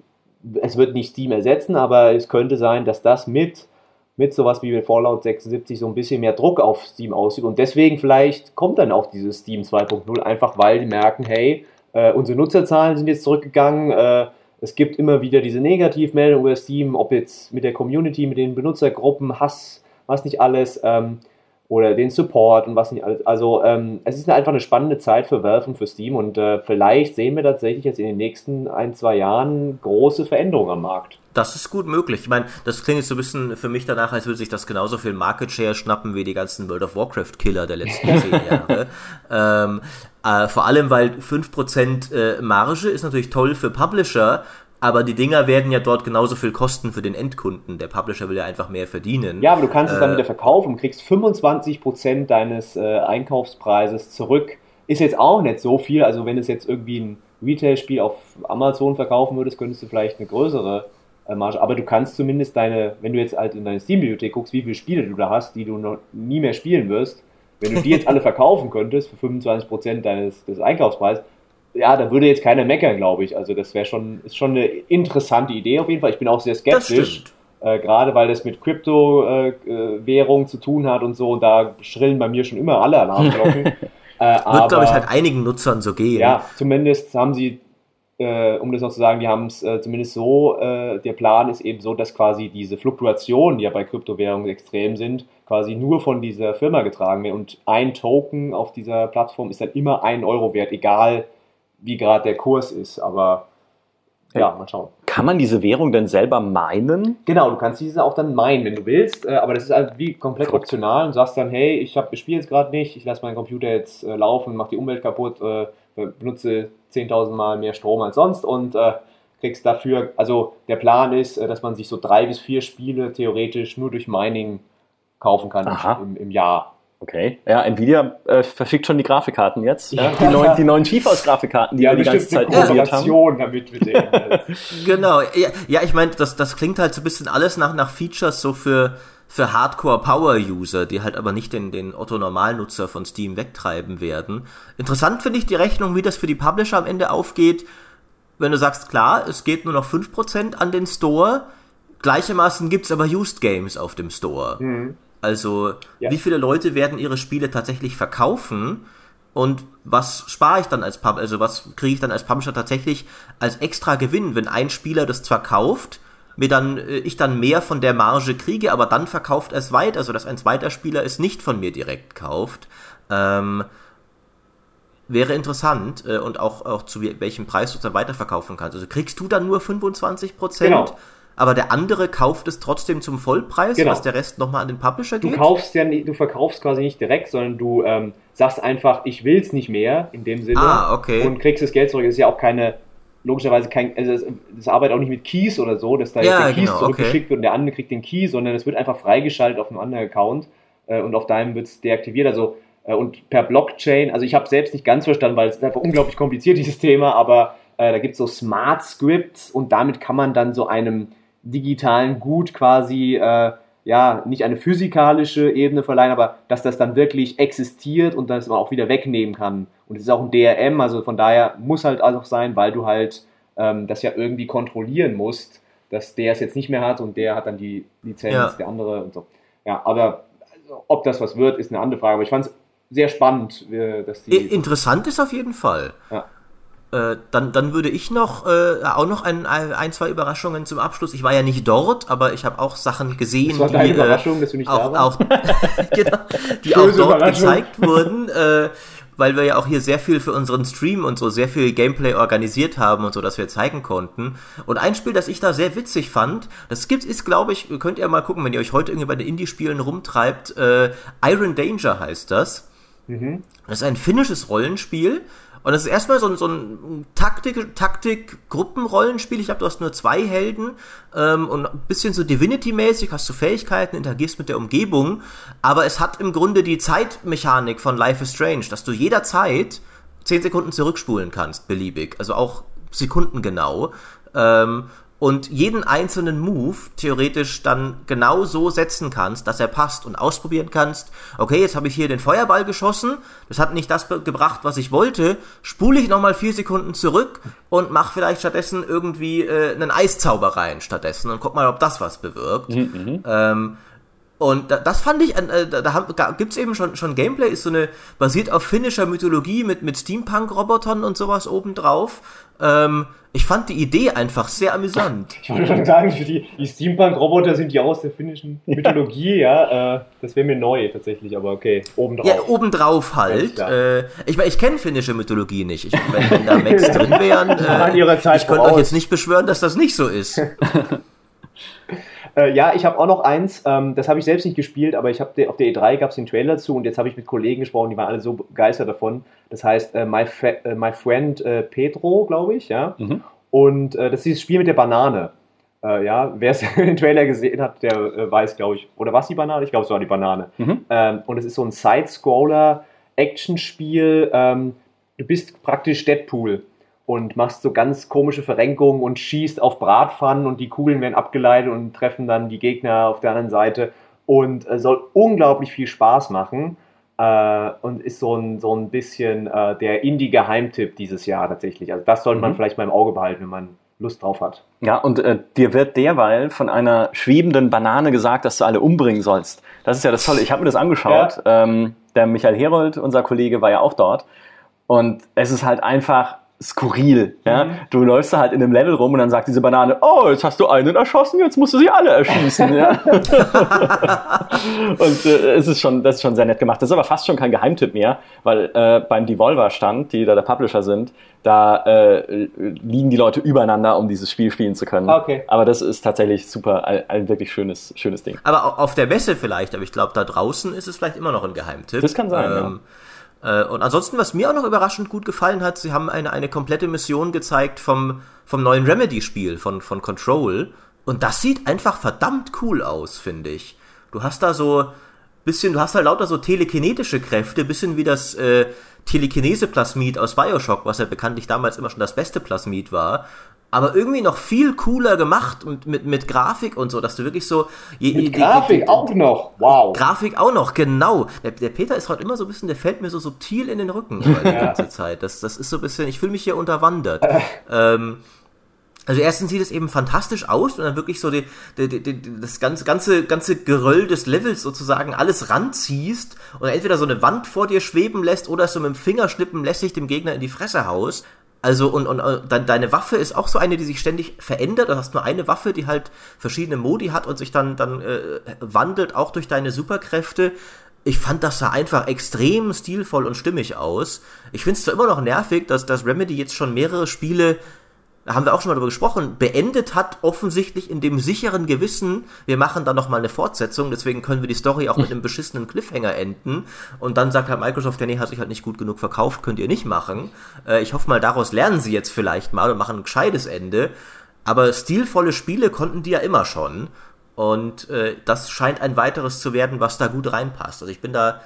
es wird nicht Steam ersetzen, aber es könnte sein, dass das mit mit sowas wie Fallout 76 so ein bisschen mehr Druck auf Steam aussieht. Und deswegen vielleicht kommt dann auch dieses Steam 2.0, einfach weil die merken, hey, äh, unsere Nutzerzahlen sind jetzt zurückgegangen, äh, es gibt immer wieder diese Negativmeldungen über Steam, ob jetzt mit der Community, mit den Benutzergruppen, Hass, was nicht alles. Ähm, oder den Support und was nicht alles. Also ähm, es ist einfach eine spannende Zeit für Valve und für Steam und äh, vielleicht sehen wir tatsächlich jetzt in den nächsten ein, zwei Jahren große Veränderungen am Markt. Das ist gut möglich. Ich meine, das klingt jetzt so ein bisschen für mich danach, als würde sich das genauso viel Market Share schnappen wie die ganzen World of Warcraft Killer der letzten zehn Jahre. ähm, äh, vor allem, weil 5% äh, Marge ist natürlich toll für Publisher, aber die Dinger werden ja dort genauso viel kosten für den Endkunden. Der Publisher will ja einfach mehr verdienen. Ja, aber du kannst äh, es dann wieder verkaufen, kriegst 25% deines äh, Einkaufspreises zurück. Ist jetzt auch nicht so viel. Also wenn du es jetzt irgendwie ein Retail-Spiel auf Amazon verkaufen würdest, könntest du vielleicht eine größere äh, Marge. Aber du kannst zumindest deine, wenn du jetzt halt in deine Steam-Bibliothek guckst, wie viele Spiele du da hast, die du noch nie mehr spielen wirst, wenn du die jetzt alle verkaufen könntest für 25% deines des Einkaufspreises, ja, da würde jetzt keiner meckern, glaube ich. Also das wäre schon, ist schon eine interessante Idee auf jeden Fall. Ich bin auch sehr skeptisch. Äh, gerade weil das mit Kryptowährung äh, zu tun hat und so, und da schrillen bei mir schon immer alle Alarmglocken. äh, Wird, glaube ich, halt einigen Nutzern so gehen. Ja, zumindest haben sie, äh, um das noch zu sagen, die haben es äh, zumindest so, äh, der Plan ist eben so, dass quasi diese Fluktuationen, die ja bei Kryptowährungen extrem sind, quasi nur von dieser Firma getragen werden. Und ein Token auf dieser Plattform ist dann immer ein Euro wert, egal wie gerade der Kurs ist. Aber ja, mal schauen. kann man diese Währung denn selber meinen? Genau, du kannst diese auch dann meinen, wenn du willst, äh, aber das ist halt wie komplett Verrückt. optional und sagst dann, hey, ich, ich spiele jetzt gerade nicht, ich lasse meinen Computer jetzt äh, laufen, mach die Umwelt kaputt, äh, benutze 10.000 Mal mehr Strom als sonst und äh, kriegst dafür, also der Plan ist, dass man sich so drei bis vier Spiele theoretisch nur durch Mining kaufen kann im, im Jahr. Okay, ja, Nvidia äh, verschickt schon die Grafikkarten jetzt. Ja. Die neuen, die neuen GeForce-Grafikkarten, die ja, wir die ganze Zeit probiert haben. damit mit denen. genau, ja, ja ich meine, das, das klingt halt so ein bisschen alles nach, nach Features so für, für Hardcore-Power-User, die halt aber nicht den, den Otto-Normalnutzer von Steam wegtreiben werden. Interessant finde ich die Rechnung, wie das für die Publisher am Ende aufgeht, wenn du sagst, klar, es geht nur noch 5% an den Store, gleichermaßen gibt's aber Used Games auf dem Store. Mhm. Also, ja. wie viele Leute werden ihre Spiele tatsächlich verkaufen? Und was spare ich dann als Pub, also was kriege ich dann als Publisher tatsächlich als extra Gewinn, wenn ein Spieler das zwar kauft, mir dann, äh, ich dann mehr von der Marge kriege, aber dann verkauft es weiter, also dass ein zweiter Spieler es nicht von mir direkt kauft. Ähm, wäre interessant äh, und auch, auch zu welchem Preis du es dann weiterverkaufen kannst. Also kriegst du dann nur 25 Prozent? Genau aber der andere kauft es trotzdem zum Vollpreis, genau. was der Rest nochmal an den Publisher geht? Du kaufst ja nicht, du verkaufst quasi nicht direkt, sondern du ähm, sagst einfach, ich will es nicht mehr, in dem Sinne. Ah, okay. Und kriegst das Geld zurück. Das ist ja auch keine, logischerweise kein, also das, arbeitet auch nicht mit Keys oder so, dass da ja, jetzt der Keys genau, zurückgeschickt okay. wird und der andere kriegt den Key, sondern es wird einfach freigeschaltet auf einem anderen Account äh, und auf deinem wird es deaktiviert. Also äh, und per Blockchain, also ich habe selbst nicht ganz verstanden, weil es ist einfach unglaublich kompliziert, dieses Thema, aber äh, da gibt es so Smart Scripts und damit kann man dann so einem digitalen Gut quasi äh, ja nicht eine physikalische Ebene verleihen, aber dass das dann wirklich existiert und dass man auch wieder wegnehmen kann. Und es ist auch ein DRM, also von daher muss halt auch sein, weil du halt ähm, das ja irgendwie kontrollieren musst, dass der es jetzt nicht mehr hat und der hat dann die Lizenz, ja. der andere und so. Ja, aber ob das was wird, ist eine andere Frage. Aber ich fand es sehr spannend, dass die. Interessant ist auf jeden Fall. Ja. Äh, dann, dann würde ich noch äh, auch noch ein, ein, zwei Überraschungen zum Abschluss. Ich war ja nicht dort, aber ich habe auch Sachen gesehen, das war die, äh, Überraschung, dass du nicht auch, da warst. Auch, genau, die auch dort gezeigt wurden, äh, weil wir ja auch hier sehr viel für unseren Stream und so sehr viel Gameplay organisiert haben und so, dass wir zeigen konnten. Und ein Spiel, das ich da sehr witzig fand, das gibt, ist, glaube ich, könnt ihr mal gucken, wenn ihr euch heute irgendwie bei den Indie-Spielen rumtreibt. Äh, Iron Danger heißt das. Mhm. Das ist ein finnisches Rollenspiel und das ist erstmal so ein, so ein Taktik, Taktik-Gruppenrollenspiel. Ich glaube, du hast nur zwei Helden ähm, und ein bisschen so Divinity-mäßig, hast du Fähigkeiten, interagierst mit der Umgebung. Aber es hat im Grunde die Zeitmechanik von Life is Strange, dass du jederzeit 10 Sekunden zurückspulen kannst, beliebig. Also auch sekundengenau. Ähm, und jeden einzelnen Move theoretisch dann genau so setzen kannst, dass er passt und ausprobieren kannst, okay, jetzt habe ich hier den Feuerball geschossen, das hat nicht das gebracht, was ich wollte, spule ich nochmal vier Sekunden zurück und mache vielleicht stattdessen irgendwie äh, einen Eiszauber rein stattdessen und guck mal, ob das was bewirkt. Mhm. mhm. Ähm, und das fand ich, äh, da, gibt es eben schon, schon Gameplay, ist so eine, basiert auf finnischer Mythologie mit, mit Steampunk-Robotern und sowas obendrauf. Ähm, ich fand die Idee einfach sehr amüsant. Ich wollte schon sagen, die, die Steampunk-Roboter sind ja aus der finnischen Mythologie, ja. Äh, das wäre mir neu tatsächlich, aber okay, obendrauf. Ja, obendrauf halt. Äh, ich meine, ich kenne finnische Mythologie nicht. Ich, wenn, wenn da Max drin wären, äh, ich könnte euch jetzt nicht beschwören, dass das nicht so ist. Äh, ja, ich habe auch noch eins, ähm, das habe ich selbst nicht gespielt, aber ich habe auf der E3 gab es den Trailer zu und jetzt habe ich mit Kollegen gesprochen, die waren alle so begeistert davon. Das heißt äh, My, äh, My Friend äh, Pedro, glaube ich, ja. Mhm. Und äh, das ist dieses Spiel mit der Banane. Äh, ja, wer es den Trailer gesehen hat, der weiß, glaube ich, oder was die Banane? Ich glaube, es war die Banane. Mhm. Ähm, und es ist so ein Side-Scroller, Action-Spiel. Ähm, du bist praktisch Deadpool und machst so ganz komische Verrenkungen und schießt auf Bratpfannen und die Kugeln werden abgeleitet und treffen dann die Gegner auf der anderen Seite und äh, soll unglaublich viel Spaß machen äh, und ist so ein, so ein bisschen äh, der Indie-Geheimtipp dieses Jahr tatsächlich. Also das sollte man mhm. vielleicht mal im Auge behalten, wenn man Lust drauf hat. Ja, und äh, dir wird derweil von einer schwebenden Banane gesagt, dass du alle umbringen sollst. Das ist ja das Tolle. Ich habe mir das angeschaut. Ja. Ähm, der Michael Herold, unser Kollege, war ja auch dort. Und es ist halt einfach skurril. Ja? Mhm. Du läufst da halt in einem Level rum und dann sagt diese Banane, oh, jetzt hast du einen erschossen, jetzt musst du sie alle erschießen. ja? und äh, es ist schon, das ist schon sehr nett gemacht. Das ist aber fast schon kein Geheimtipp mehr, weil äh, beim Devolver-Stand, die da der Publisher sind, da äh, liegen die Leute übereinander, um dieses Spiel spielen zu können. Okay. Aber das ist tatsächlich super, ein, ein, wirklich schönes, schönes Ding. Aber auf der Messe vielleicht, aber ich glaube, da draußen ist es vielleicht immer noch ein Geheimtipp. Das kann sein, ähm, ja. Äh, und ansonsten, was mir auch noch überraschend gut gefallen hat, sie haben eine, eine komplette Mission gezeigt vom, vom neuen Remedy-Spiel, von, von Control. Und das sieht einfach verdammt cool aus, finde ich. Du hast da so bisschen, du hast halt lauter so telekinetische Kräfte, bisschen wie das äh, Telekinese-Plasmid aus Bioshock, was ja bekanntlich damals immer schon das beste Plasmid war aber irgendwie noch viel cooler gemacht und mit, mit Grafik und so, dass du wirklich so. Je, mit je, Grafik die, auch noch, wow. Grafik auch noch, genau. Der, der, Peter ist heute immer so ein bisschen, der fällt mir so subtil in den Rücken die ganze Zeit. Das, das ist so ein bisschen, ich fühle mich hier unterwandert. ähm, also erstens sieht es eben fantastisch aus und dann wirklich so die, die, die, das ganze, ganze, ganze Geröll des Levels sozusagen alles ranziehst und entweder so eine Wand vor dir schweben lässt oder so mit dem Fingerschnippen lässig dem Gegner in die Fresse haust. Also und, und, und dann deine Waffe ist auch so eine, die sich ständig verändert. Du hast nur eine Waffe, die halt verschiedene Modi hat und sich dann, dann äh, wandelt, auch durch deine Superkräfte. Ich fand das sah einfach extrem stilvoll und stimmig aus. Ich finde es zwar immer noch nervig, dass, dass Remedy jetzt schon mehrere Spiele da haben wir auch schon mal darüber gesprochen, beendet hat, offensichtlich in dem sicheren Gewissen, wir machen da nochmal eine Fortsetzung, deswegen können wir die Story auch mit einem beschissenen Cliffhanger enden. Und dann sagt halt Microsoft, ja nee, hat sich halt nicht gut genug verkauft, könnt ihr nicht machen. Äh, ich hoffe mal, daraus lernen sie jetzt vielleicht mal und machen ein gescheites Ende. Aber stilvolle Spiele konnten die ja immer schon. Und äh, das scheint ein weiteres zu werden, was da gut reinpasst. Also ich bin da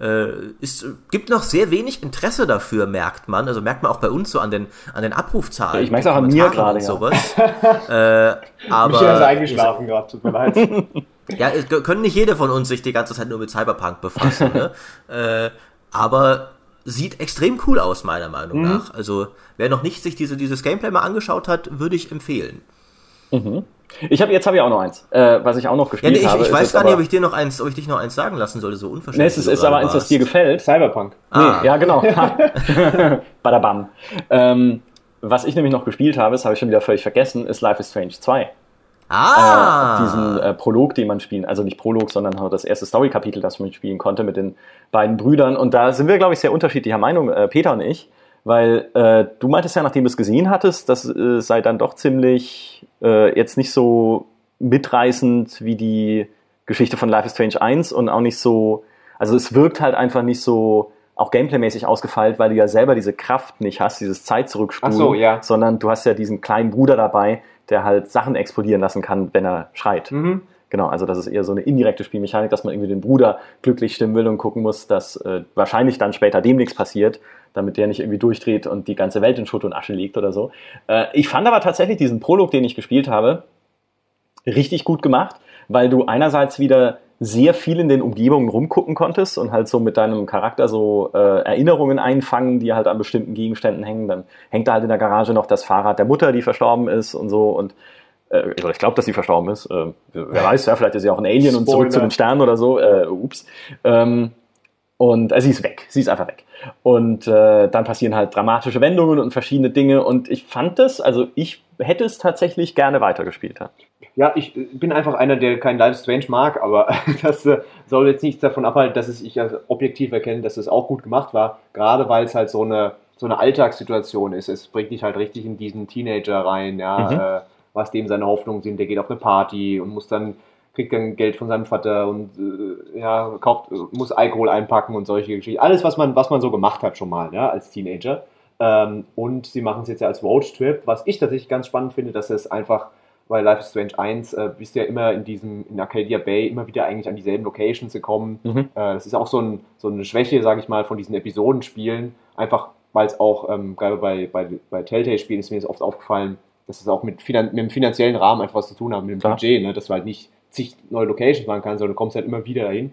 äh, ist, gibt noch sehr wenig Interesse dafür, merkt man. Also merkt man auch bei uns so an den, an den Abrufzahlen. Ich merke es auch an mir gerade. Sowas. äh, aber, Michael ist eingeschlafen gerade, tut mir leid. ja, können nicht jeder von uns sich die ganze Zeit nur mit Cyberpunk befassen. ne? äh, aber sieht extrem cool aus, meiner Meinung mhm. nach. Also, wer noch nicht sich diese, dieses Gameplay mal angeschaut hat, würde ich empfehlen. Mhm. Ich habe jetzt habe ich auch noch eins, äh, was ich auch noch gespielt ja, nee, ich, habe. Ich weiß gar nicht, ob ich dir noch eins, ob ich dich noch eins sagen lassen sollte, so unverständlich. Nee, es ist, ist aber eins, das dir gefällt. Cyberpunk. Ah. Nee, ja, genau. Badabam. Ähm, was ich nämlich noch gespielt habe, das habe ich schon wieder völlig vergessen, ist Life is Strange 2. Ah! Äh, diesen äh, Prolog, den man spielen, also nicht Prolog, sondern halt das erste Story-Kapitel, das man spielen konnte mit den beiden Brüdern. Und da sind wir, glaube ich, sehr unterschiedlicher Meinung, äh, Peter und ich. Weil äh, du meintest ja, nachdem du es gesehen hattest, das äh, sei dann doch ziemlich äh, jetzt nicht so mitreißend wie die Geschichte von Life is Strange 1 und auch nicht so, also es wirkt halt einfach nicht so auch gameplaymäßig ausgefeilt, weil du ja selber diese Kraft nicht hast, dieses Zeit zurückspulen, so, ja. sondern du hast ja diesen kleinen Bruder dabei, der halt Sachen explodieren lassen kann, wenn er schreit. Mhm. Genau, also das ist eher so eine indirekte Spielmechanik, dass man irgendwie den Bruder glücklich stimmen will und gucken muss, dass äh, wahrscheinlich dann später dem nichts passiert, damit der nicht irgendwie durchdreht und die ganze Welt in Schutt und Asche liegt oder so. Äh, ich fand aber tatsächlich diesen Prolog, den ich gespielt habe, richtig gut gemacht, weil du einerseits wieder sehr viel in den Umgebungen rumgucken konntest und halt so mit deinem Charakter so äh, Erinnerungen einfangen, die halt an bestimmten Gegenständen hängen. Dann hängt da halt in der Garage noch das Fahrrad der Mutter, die verstorben ist und so und äh, ich glaube, dass sie verstorben ist. Äh, wer weiß, ja, vielleicht ist sie auch ein Alien Spoiler. und zurück zu den Sternen oder so. Äh, ups. Ähm, und äh, sie ist weg. Sie ist einfach weg. Und äh, dann passieren halt dramatische Wendungen und verschiedene Dinge. Und ich fand es, also ich hätte es tatsächlich gerne weitergespielt. Ja, ja ich bin einfach einer, der kein Life Strange mag, aber das äh, soll jetzt nichts davon abhalten, dass es ich als objektiv erkenne, dass es auch gut gemacht war. Gerade weil es halt so eine, so eine Alltagssituation ist. Es bringt dich halt richtig in diesen Teenager rein, ja. Mhm. Äh, was dem seine Hoffnungen sind. Der geht auf eine Party und muss dann, kriegt dann Geld von seinem Vater und äh, ja, kauft, muss Alkohol einpacken und solche Geschichten. Alles, was man, was man so gemacht hat schon mal, ja, als Teenager. Ähm, und sie machen es jetzt ja als Roadtrip, was ich tatsächlich ganz spannend finde, dass es einfach, weil Life is Strange 1 äh, bist ja immer in diesem, in Arcadia Bay immer wieder eigentlich an dieselben Locations gekommen. Mhm. Äh, das ist auch so, ein, so eine Schwäche, sage ich mal, von diesen Episodenspielen. Einfach, weil es auch, ähm, gerade bei, bei, bei Telltale-Spielen ist mir das oft aufgefallen, dass es auch mit, Finan mit dem finanziellen Rahmen einfach was zu tun hat, mit dem Klar. Budget, ne? dass du halt nicht zig neue Locations machen kannst, sondern du kommst halt immer wieder dahin.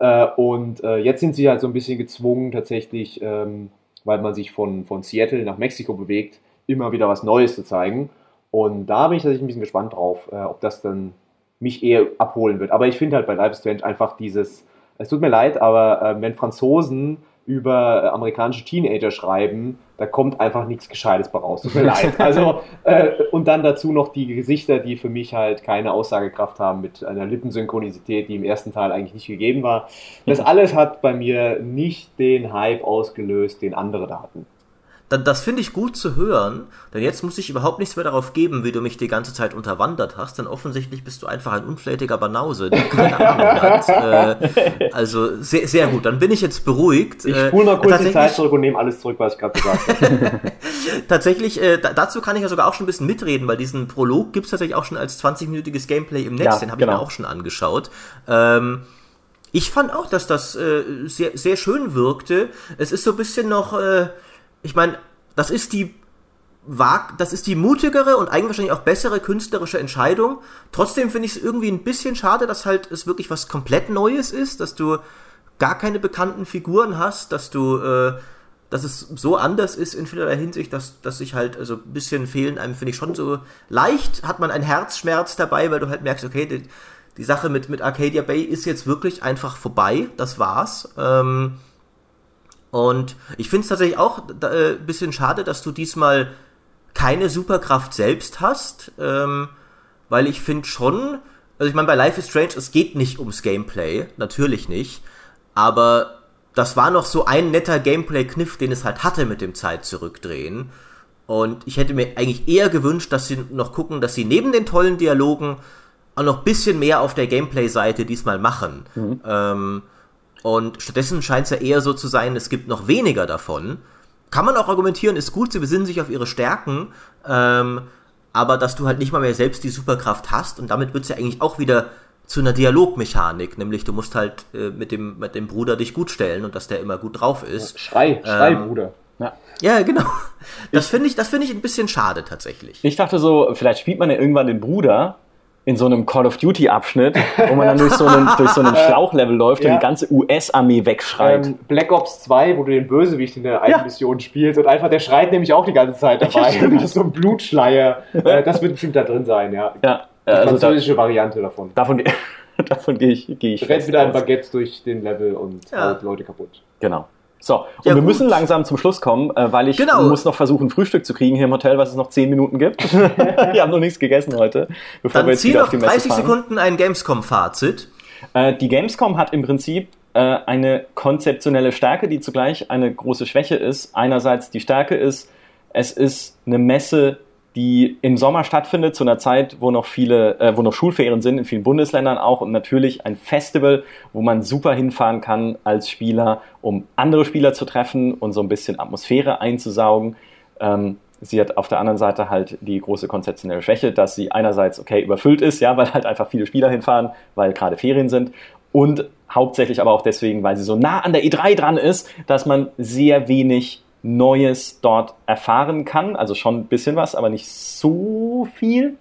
Äh, und äh, jetzt sind sie halt so ein bisschen gezwungen, tatsächlich, ähm, weil man sich von, von Seattle nach Mexiko bewegt, immer wieder was Neues zu zeigen. Und da bin ich tatsächlich ein bisschen gespannt drauf, äh, ob das dann mich eher abholen wird. Aber ich finde halt bei Life Strange einfach dieses, es tut mir leid, aber äh, wenn Franzosen über amerikanische Teenager schreiben, da kommt einfach nichts Gescheites bei raus. Tut mir leid. Also, äh, und dann dazu noch die Gesichter, die für mich halt keine Aussagekraft haben mit einer Lippensynchronisität, die im ersten Teil eigentlich nicht gegeben war. Das alles hat bei mir nicht den Hype ausgelöst, den andere da hatten dann, das finde ich gut zu hören, denn jetzt muss ich überhaupt nichts mehr darauf geben, wie du mich die ganze Zeit unterwandert hast, denn offensichtlich bist du einfach ein unflätiger Banause, der keine Ahnung hat. Äh, also sehr, sehr gut, dann bin ich jetzt beruhigt. Ich spule noch kurz die Zeit zurück und nehme alles zurück, was ich gerade gesagt habe. tatsächlich, äh, dazu kann ich ja sogar auch schon ein bisschen mitreden, weil diesen Prolog gibt es tatsächlich auch schon als 20-minütiges Gameplay im Netz, ja, den habe genau. ich mir auch schon angeschaut. Ähm, ich fand auch, dass das äh, sehr, sehr schön wirkte. Es ist so ein bisschen noch... Äh, ich meine, das ist die das ist die mutigere und eigentlich auch bessere künstlerische Entscheidung. Trotzdem finde ich es irgendwie ein bisschen schade, dass halt es wirklich was komplett Neues ist, dass du gar keine bekannten Figuren hast, dass du, äh, dass es so anders ist in vielerlei Hinsicht, dass, dass sich halt, also ein bisschen fehlen einem, finde ich schon so leicht, hat man einen Herzschmerz dabei, weil du halt merkst, okay, die, die Sache mit, mit Arcadia Bay ist jetzt wirklich einfach vorbei, das war's. Ähm, und ich finde es tatsächlich auch ein äh, bisschen schade, dass du diesmal keine Superkraft selbst hast, ähm, weil ich finde schon, also ich meine, bei Life is Strange, es geht nicht ums Gameplay, natürlich nicht, aber das war noch so ein netter Gameplay-Kniff, den es halt hatte mit dem Zeit zurückdrehen. Und ich hätte mir eigentlich eher gewünscht, dass sie noch gucken, dass sie neben den tollen Dialogen auch noch ein bisschen mehr auf der Gameplay-Seite diesmal machen. Mhm. Ähm, und stattdessen scheint es ja eher so zu sein, es gibt noch weniger davon. Kann man auch argumentieren, ist gut, sie besinnen sich auf ihre Stärken, ähm, aber dass du halt nicht mal mehr selbst die Superkraft hast und damit wird es ja eigentlich auch wieder zu einer Dialogmechanik, nämlich du musst halt äh, mit, dem, mit dem Bruder dich gut stellen und dass der immer gut drauf ist. Schrei, schrei, ähm, Bruder. Ja. ja, genau. Das finde ich, das finde ich ein bisschen schade tatsächlich. Ich dachte so, vielleicht spielt man ja irgendwann den Bruder in so einem Call of Duty Abschnitt, wo man dann durch so einen, durch so einen Schlauchlevel läuft ja. und die ganze US-Armee wegschreit. Ähm, Black Ops 2, wo du den Bösewicht in der einen ja. Mission spielst und einfach der schreit nämlich auch die ganze Zeit dabei. Ja, das ist so ein Blutschleier. Äh, das wird bestimmt da drin sein, ja. Ja. Die also französische da, Variante davon. Davon, davon gehe ich, geh ich. Du rennst wieder ein Baguette durch den Level und haut Leute kaputt. Genau. So, und ja, wir gut. müssen langsam zum Schluss kommen, äh, weil ich genau. muss noch versuchen, Frühstück zu kriegen hier im Hotel, was es noch 10 Minuten gibt. wir haben noch nichts gegessen heute, bevor Dann wir jetzt wieder auf die Messe 30 fahren. Sekunden ein Gamescom-Fazit. Äh, die Gamescom hat im Prinzip äh, eine konzeptionelle Stärke, die zugleich eine große Schwäche ist. Einerseits die Stärke ist, es ist eine Messe, die im Sommer stattfindet, zu einer Zeit, wo noch viele, äh, wo noch Schulferien sind, in vielen Bundesländern auch und natürlich ein Festival, wo man super hinfahren kann als Spieler, um andere Spieler zu treffen und so ein bisschen Atmosphäre einzusaugen. Ähm, sie hat auf der anderen Seite halt die große konzeptionelle Schwäche, dass sie einerseits okay überfüllt ist, ja, weil halt einfach viele Spieler hinfahren, weil gerade Ferien sind und hauptsächlich aber auch deswegen, weil sie so nah an der E3 dran ist, dass man sehr wenig Neues dort erfahren kann. Also schon ein bisschen was, aber nicht so viel.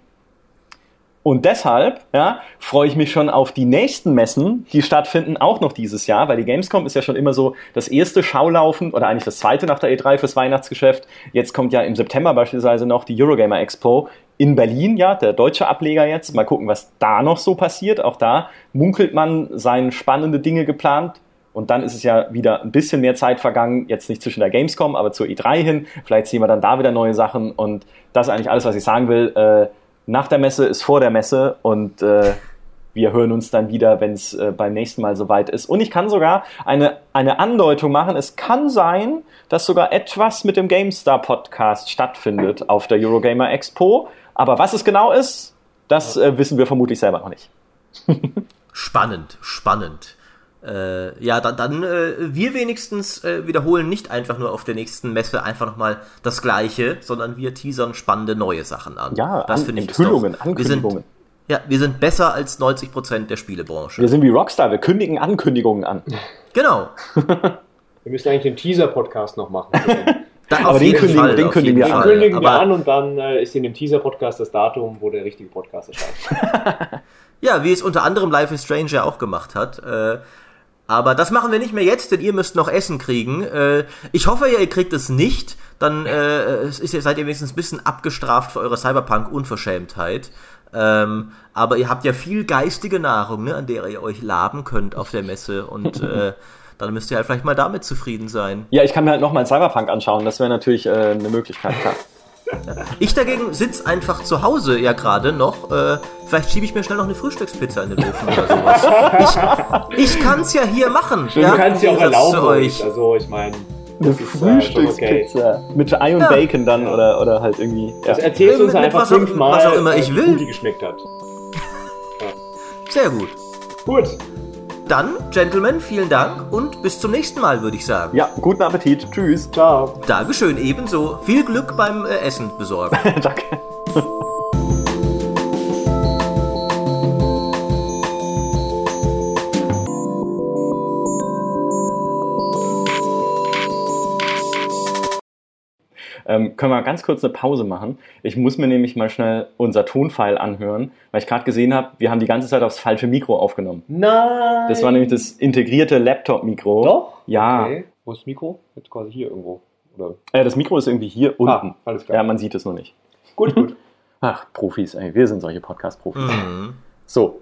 Und deshalb ja, freue ich mich schon auf die nächsten Messen, die stattfinden, auch noch dieses Jahr, weil die Gamescom ist ja schon immer so das erste Schaulaufen oder eigentlich das zweite nach der E3 fürs Weihnachtsgeschäft. Jetzt kommt ja im September beispielsweise noch die Eurogamer Expo in Berlin, ja, der deutsche Ableger jetzt. Mal gucken, was da noch so passiert. Auch da munkelt man, seien spannende Dinge geplant. Und dann ist es ja wieder ein bisschen mehr Zeit vergangen, jetzt nicht zwischen der Gamescom, aber zur E3 hin. Vielleicht sehen wir dann da wieder neue Sachen. Und das ist eigentlich alles, was ich sagen will. Äh, nach der Messe ist vor der Messe und äh, wir hören uns dann wieder, wenn es äh, beim nächsten Mal soweit ist. Und ich kann sogar eine, eine Andeutung machen. Es kann sein, dass sogar etwas mit dem GameStar Podcast stattfindet auf der Eurogamer Expo. Aber was es genau ist, das äh, wissen wir vermutlich selber noch nicht. spannend, spannend. Äh, ja, dann, dann äh, wir wenigstens äh, wiederholen nicht einfach nur auf der nächsten Messe einfach nochmal das Gleiche, sondern wir teasern spannende neue Sachen an. Ja, das finde ich Enthüllungen, doch, Ankündigungen. Wir sind, ja, wir sind besser als 90% der Spielebranche. Wir sind wie Rockstar, wir kündigen Ankündigungen an. Genau. wir müssen eigentlich den Teaser-Podcast noch machen. Da, aber den kündigen, Fall, den kündigen wir an. Den kündigen wir an und dann äh, ist in dem Teaser-Podcast das Datum, wo der richtige Podcast erscheint. ja, wie es unter anderem Life is Strange ja auch gemacht hat. Äh, aber das machen wir nicht mehr jetzt, denn ihr müsst noch Essen kriegen. Äh, ich hoffe ja, ihr kriegt es nicht. Dann äh, ist, seid ihr wenigstens ein bisschen abgestraft für eure Cyberpunk-Unverschämtheit. Ähm, aber ihr habt ja viel geistige Nahrung, ne, an der ihr euch laben könnt auf der Messe. Und äh, dann müsst ihr halt vielleicht mal damit zufrieden sein. Ja, ich kann mir halt nochmal Cyberpunk anschauen, das wäre natürlich äh, eine Möglichkeit, klar. Ich dagegen sitze einfach zu Hause ja gerade noch. Äh, vielleicht schiebe ich mir schnell noch eine Frühstückspizza in den Ofen oder sowas. Ich, ich kann es ja hier machen. Du ja, kannst im ja auch erlauben. euch. Also ich meine. Eine das ist, äh, Frühstückspizza. Mit Ei und Ja. Bacon dann Ja. oder, oder halt irgendwie. Das Ja. erzählst du uns Mit- einfach was auch- fünfmal, was auch immer ich äh, wie will. gut die geschmeckt hat. Sehr gut. Gut. Dann, Gentlemen, vielen Dank und bis zum nächsten Mal, würde ich sagen. ja, guten Appetit. Tschüss. Ciao. Dankeschön, ebenso. Viel Glück beim äh, Essen besorgen. Danke. Ähm, können wir ganz kurz eine Pause machen? Ich muss mir nämlich mal schnell unser Tonfile anhören, weil ich gerade gesehen habe, wir haben die ganze Zeit aufs falsche Mikro aufgenommen. Nein. Das war nämlich das integrierte Laptop-Mikro. Doch? Ja. Okay. Wo ist das Mikro? Jetzt quasi hier irgendwo. Oder? Äh, das Mikro ist irgendwie hier unten. Ah, alles klar. Ja, man sieht es nur nicht. Gut, gut. Ach, Profis, ey, wir sind solche Podcast-Profis. Mhm. So,